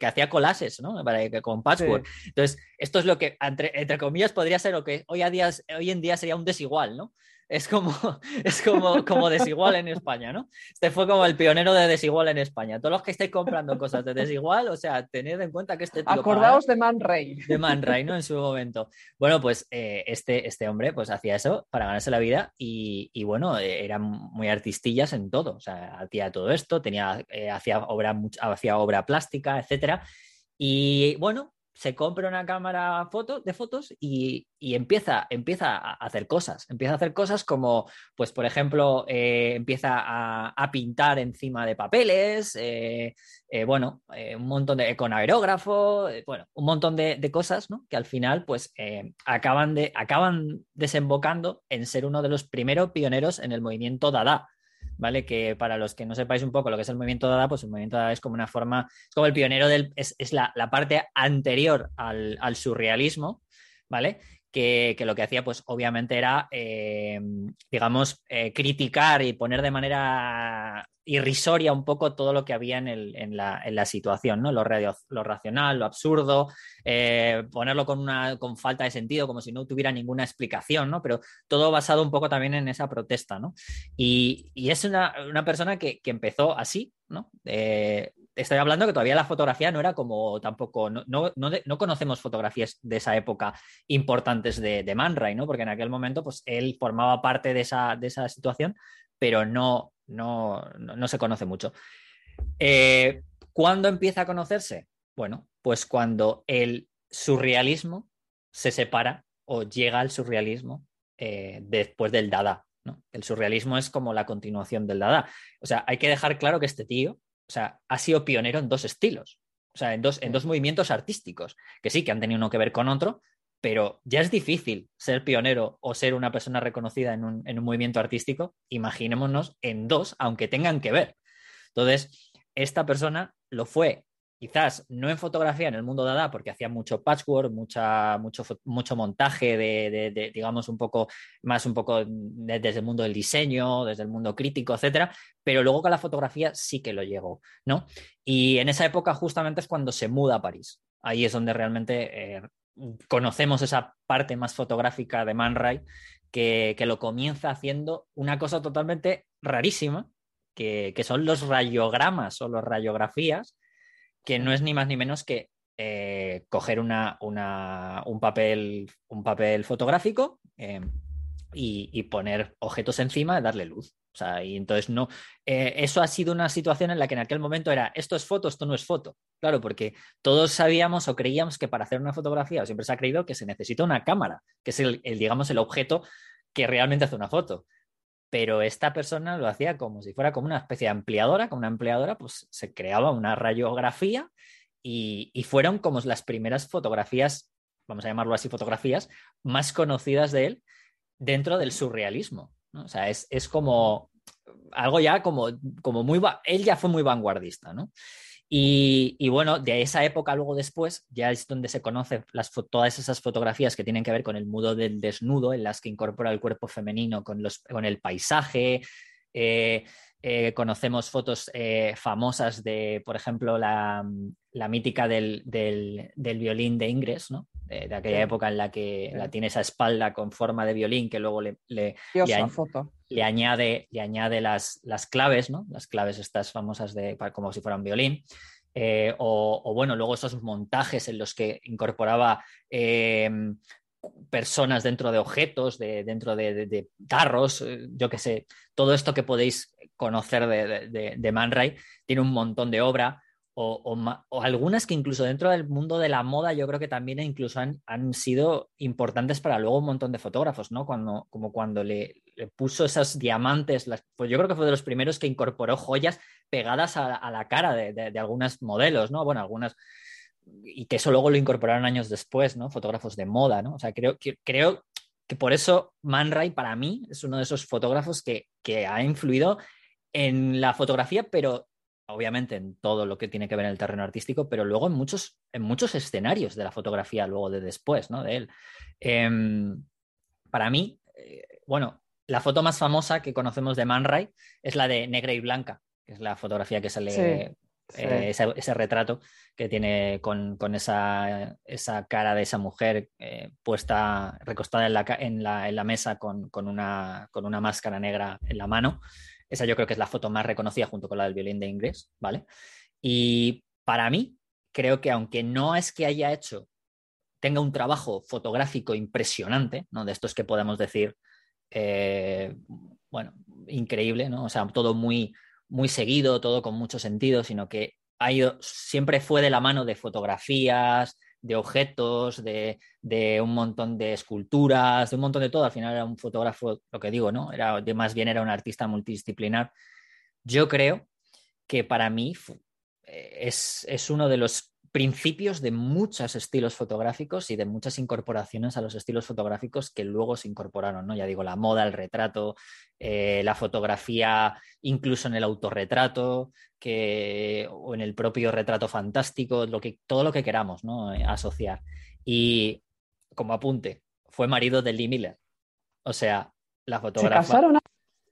que hacía colases, ¿no? Para, con patchwork. Entonces, esto es lo que, entre, entre, comillas, podría ser lo que hoy, a días, hoy en día sería un desigual, ¿no? Es como, es como, como desigual en España, ¿no? Este fue como el pionero de desigual en España. Todos los que estéis comprando cosas de desigual, o sea, tened en cuenta que este tío Acordaos de Man Ray. De Man Ray, ¿no? En su momento. Bueno, pues eh, este, este hombre pues hacía eso para ganarse la vida y, y, bueno, eran muy artistillas en todo. O sea, hacía todo esto, tenía, eh, hacía, obra, hacía obra plástica, etcétera. Y bueno, se compra una cámara foto, de fotos y, empieza, empieza, a hacer cosas. Empieza a hacer cosas como, pues, por ejemplo, eh, empieza a, pintar encima de papeles, eh, eh, bueno, un montón de, con aerógrafo, bueno, un montón de, de, cosas, ¿no? Que al final, pues, acaban, de, acaban desembocando en ser uno de los primeros pioneros en el movimiento Dada. ¿Vale? Que para los que no sepáis un poco lo que es el movimiento Dada, pues el movimiento Dada es como una forma, es como el pionero del, es, la, parte anterior al, al surrealismo, ¿vale? Que, lo que hacía, pues obviamente era, eh, digamos, eh, criticar y poner de manera irrisoria un poco todo lo que había en, la, situación, ¿no? Lo, lo racional, lo absurdo, eh, ponerlo con, una, con falta de sentido, como si no tuviera ninguna explicación, ¿no? Pero todo basado un poco también en esa protesta, ¿no? Y, es una, persona que, empezó así, ¿no? estoy hablando que todavía la fotografía no era como tampoco, no, no, conocemos fotografías de esa época importantes de, de, Man Ray, ¿no? Porque en aquel momento, pues él formaba parte de esa, de esa situación, pero no, no, no, se conoce mucho. Eh, ¿Cuándo empieza a conocerse? Bueno, pues cuando el surrealismo se separa o llega al surrealismo eh, después del Dada. ¿no? El surrealismo es como la continuación del Dada. O sea, hay que dejar claro que este tío o sea, ha sido pionero en dos estilos, o sea, en dos, en dos movimientos artísticos, que sí, que han tenido uno que ver con otro, pero ya es difícil ser pionero o ser una persona reconocida en un, en un movimiento artístico, imaginémonos en dos, aunque tengan que ver. Entonces, esta persona lo fue quizás no en fotografía en el mundo Dada, porque hacía mucho patchwork, mucha, mucho, mucho montaje de, digamos, un poco más un poco desde el mundo del diseño, desde el mundo crítico, etcétera, pero luego con la fotografía sí que lo llegó, ¿no? Y en esa época justamente es cuando se muda a París. Ahí es donde realmente eh, conocemos esa parte más fotográfica de Man Ray, que, lo comienza haciendo una cosa totalmente rarísima, que, que son los rayogramas o las rayografías, que no es ni más ni menos que eh, coger una, un, papel, un papel fotográfico eh, y, poner objetos encima y darle luz. O sea, y entonces no. Eh, eso ha sido una situación en la que en aquel momento era esto es foto, esto no es foto. Claro, porque todos sabíamos o creíamos que para hacer una fotografía, o siempre se ha creído que se necesita una cámara, que es el digamos, el objeto que realmente hace una foto pero esta persona lo hacía como si fuera como una especie de ampliadora, como una ampliadora, pues se creaba una radiografía y, fueron como las primeras fotografías, vamos a llamarlo así, fotografías más conocidas de él dentro del surrealismo. O sea, es, como algo ya como, como muy... Él ya fue muy vanguardista, ¿no? Y, bueno, de esa época luego después ya es donde se conocen las, todas esas fotografías que tienen que ver con el mudo del desnudo, en las que incorpora el cuerpo femenino con, los, con el paisaje. Eh, eh, conocemos fotos eh, famosas de, por ejemplo, la, mítica del, violín de Ingres, ¿no? De, aquella época en la que la tiene esa espalda con forma de violín que luego le, le, le, añade, le añade las, las, claves, ¿no? las claves estas famosas de, como si fuera un violín. Eh, o, bueno, luego esos montajes en los que incorporaba em, personas dentro de objetos, de, dentro de, de, tarros, eh, yo qué sé, todo esto que podéis conocer de, de, Man Ray, tiene un montón de obra o, algunas que incluso dentro del mundo de la moda yo creo que también incluso han, sido importantes para luego un montón de fotógrafos, ¿no? Cuando, como cuando le, puso esos diamantes, pues yo creo que fue de los primeros que incorporó joyas pegadas a, la cara de, de, algunas modelos, ¿no? Bueno, algunas y que eso luego lo incorporaron años después, ¿no? Fotógrafos de moda, ¿no? O sea, creo que, creo que por eso Man Ray para mí es uno de esos fotógrafos que, que ha influido en la fotografía, pero obviamente en todo lo que tiene que ver en el terreno artístico, pero luego en muchos, en muchos escenarios de la fotografía, luego de después, ¿no? De él. Em, para mí, eh, bueno, la foto más famosa que conocemos de Man Ray es la de Negra y Blanca, que es la fotografía que sale, eh, ese, retrato que tiene con, esa, esa, cara de esa mujer eh, puesta, recostada en la, en la, en la mesa con, con, una, con una máscara negra en la mano. Esa yo creo que es la foto más reconocida junto con la del violín de inglés, ¿vale? Y para mí, creo que aunque no es que haya hecho, tenga un trabajo fotográfico impresionante, ¿no? De estos que podemos decir, eh, bueno, increíble, ¿no? O sea, todo muy, muy seguido, todo con mucho sentido, sino que ha ido, siempre fue de la mano de fotografías, de objetos, de, un montón de esculturas, de un montón de todo. Al final era un fotógrafo, lo que digo, ¿no? Era, más bien era un artista multidisciplinar. Yo creo que para mí eh, es, es uno de los principios de muchos estilos fotográficos y de muchas incorporaciones a los estilos fotográficos que luego se incorporaron, ¿no? Ya digo, la moda, el retrato, eh, la fotografía, incluso en el autorretrato, que, o en el propio retrato fantástico, lo que, todo lo que queramos, ¿no? Eh, asociar. Y como apunte, fue marido de Lee Miller. O sea, la fotógrafa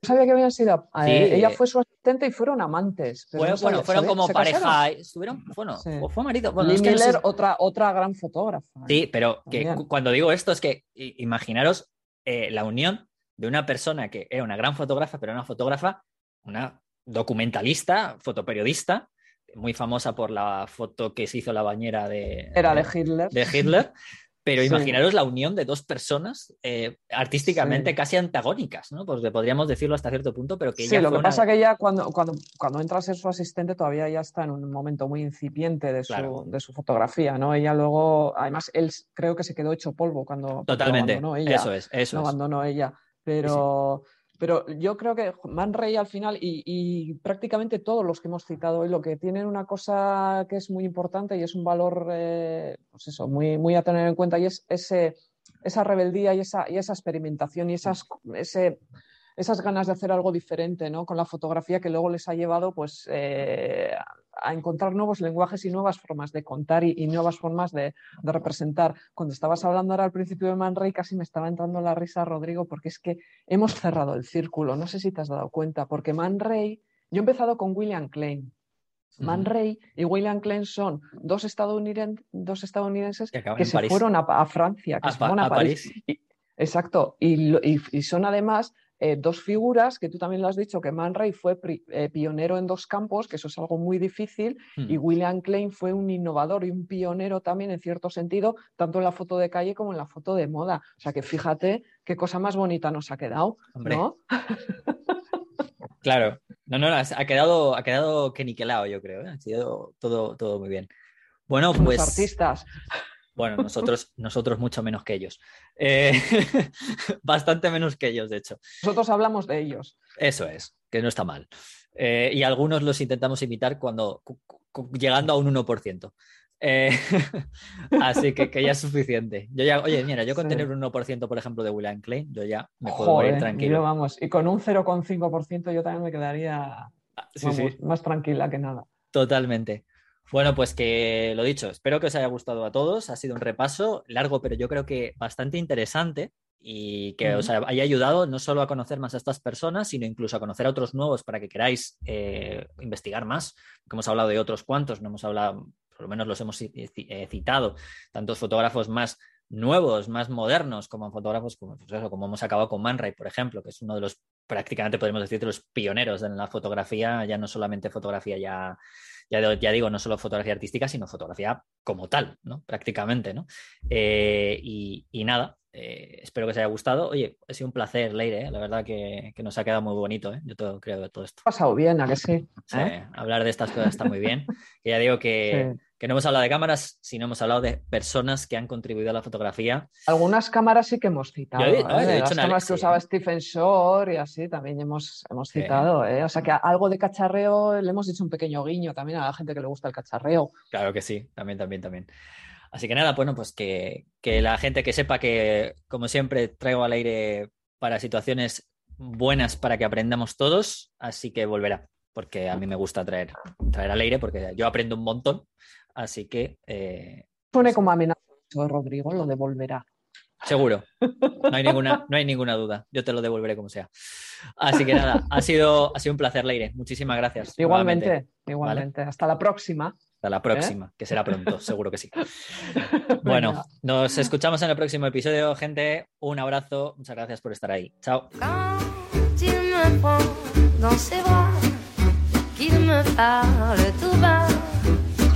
sabía que habían sido. Eh, ella fue su asistente y fueron amantes. bueno, fueron como pareja. Estuvieron, bueno, o fue marido. Bueno, Miller, otra, otra gran fotógrafa. ¿eh? Sí, pero que cuando digo esto es que imaginaros eh, la unión de una persona que era una gran fotógrafa, pero una fotógrafa, una documentalista, fotoperiodista, muy famosa por la foto que se hizo la bañera de. Era de Hitler. De Hitler. Pero imaginaros la unión de dos personas eh, artísticamente casi antagónicas, ¿no? Pues podríamos decirlo hasta cierto punto, pero que ella. Sí, lo que pasa es que ella, cuando, cuando, cuando entra a ser su asistente, todavía ya está en un momento muy incipiente de su, de su fotografía, ¿no? Ella luego, además, él creo que se quedó hecho polvo cuando. Totalmente. Cuando ella, eso es, eso no abandonó ella. Pero. Pero yo creo que Man Ray al final y, prácticamente todos los que hemos citado hoy lo que tienen una cosa que es muy importante y es un valor, eh, pues eso, muy, muy a tener en cuenta y es ese, esa rebeldía y esa, y esa experimentación y esas, ese, esas ganas de hacer algo diferente ¿no? con la fotografía que luego les ha llevado pues, eh, a encontrar nuevos lenguajes y nuevas formas de contar y, nuevas formas de, representar. Cuando estabas hablando ahora al principio de Man Ray, casi me estaba entrando la risa, Rodrigo, porque es que hemos cerrado el círculo. No sé si te has dado cuenta, porque Man Ray, yo he empezado con William Klein. Man Ray y William Klein son dos, estadounidenses, dos estadounidenses que, se fueron a, Francia, que se fueron a, París. exacto, y, son además eh, dos figuras que tú también lo has dicho, que Man Ray fue eh, pionero en dos campos, que eso es algo muy difícil, y hmm. William Klein fue un innovador y un pionero también en cierto sentido, tanto en la foto de calle como en la foto de moda. O sea que fíjate qué cosa más bonita nos ha quedado, ¿no? claro, no, no, ha quedado, ha quedado que niquelado, yo creo, ¿eh? ha sido todo, todo muy bien. Bueno, pues. artistas. Bueno, nosotros, nosotros mucho menos que ellos. Eh, bastante menos que ellos, de hecho. Nosotros hablamos de ellos. Eso es, que no está mal. Eh, y algunos los intentamos imitar cuando llegando a un 1%. Eh, así que, que, ya es suficiente. Yo ya, oye, mira, yo con tener un 1%, por ejemplo, de William Klein, yo ya me puedo ir tranquilo. vamos, y con un 0,5% yo también me quedaría ah, más tranquila que nada. Totalmente. Bueno, pues que lo dicho, espero que os haya gustado a todos. Ha sido un repaso largo, pero yo creo que bastante interesante y que os haya ayudado no solo a conocer más a estas personas, sino incluso a conocer a otros nuevos para que queráis eh, investigar más. Que hemos hablado de otros cuantos, no hemos hablado, por lo menos los hemos eh, citado, tantos fotógrafos más nuevos, más modernos, como fotógrafos, como, pues como hemos acabado con Man Ray, por ejemplo, que es uno de los, prácticamente podemos decir, de los pioneros en la fotografía, ya no solamente fotografía ya ya, digo, no solo fotografía artística, sino fotografía como tal, ¿no? Prácticamente, ¿no? Eh, y, nada, eh, espero que os haya gustado. Oye, ha sido un placer, Leire, ¿eh? la verdad que, nos ha quedado muy bonito, ¿eh? yo todo, creo de todo esto. Ha pasado bien, ¿a que sí? hablar de estas cosas está muy bien. que ya digo que, que no hemos hablado de cámaras, sino hemos hablado de personas que han contribuido a la fotografía. Algunas cámaras sí que hemos citado. ¿eh? Las cámaras que usaba Stephen Shore y así también hemos, hemos citado. ¿eh? O sea que algo de cacharreo le hemos hecho un pequeño guiño también a la gente que le gusta el cacharreo. Claro que sí, también, también, también. Así que nada, bueno, pues que, que la gente que sepa que, como siempre, traigo al aire para situaciones buenas para que aprendamos todos, así que volverá. porque a mí me gusta traer, traer al aire, porque yo aprendo un montón. Así que. Eh, Pone como amenaza, Rodrigo, lo devolverá. Seguro. No hay, ninguna, no hay ninguna duda. Yo te lo devolveré como sea. Así que nada, ha sido, ha sido un placer, Leire. Muchísimas gracias. Igualmente, igualmente. Hasta la próxima. Hasta la próxima, ¿Eh? que será pronto, seguro que sí. Bueno, nos escuchamos en el próximo episodio, gente. Un abrazo, muchas gracias por estar ahí. Chao.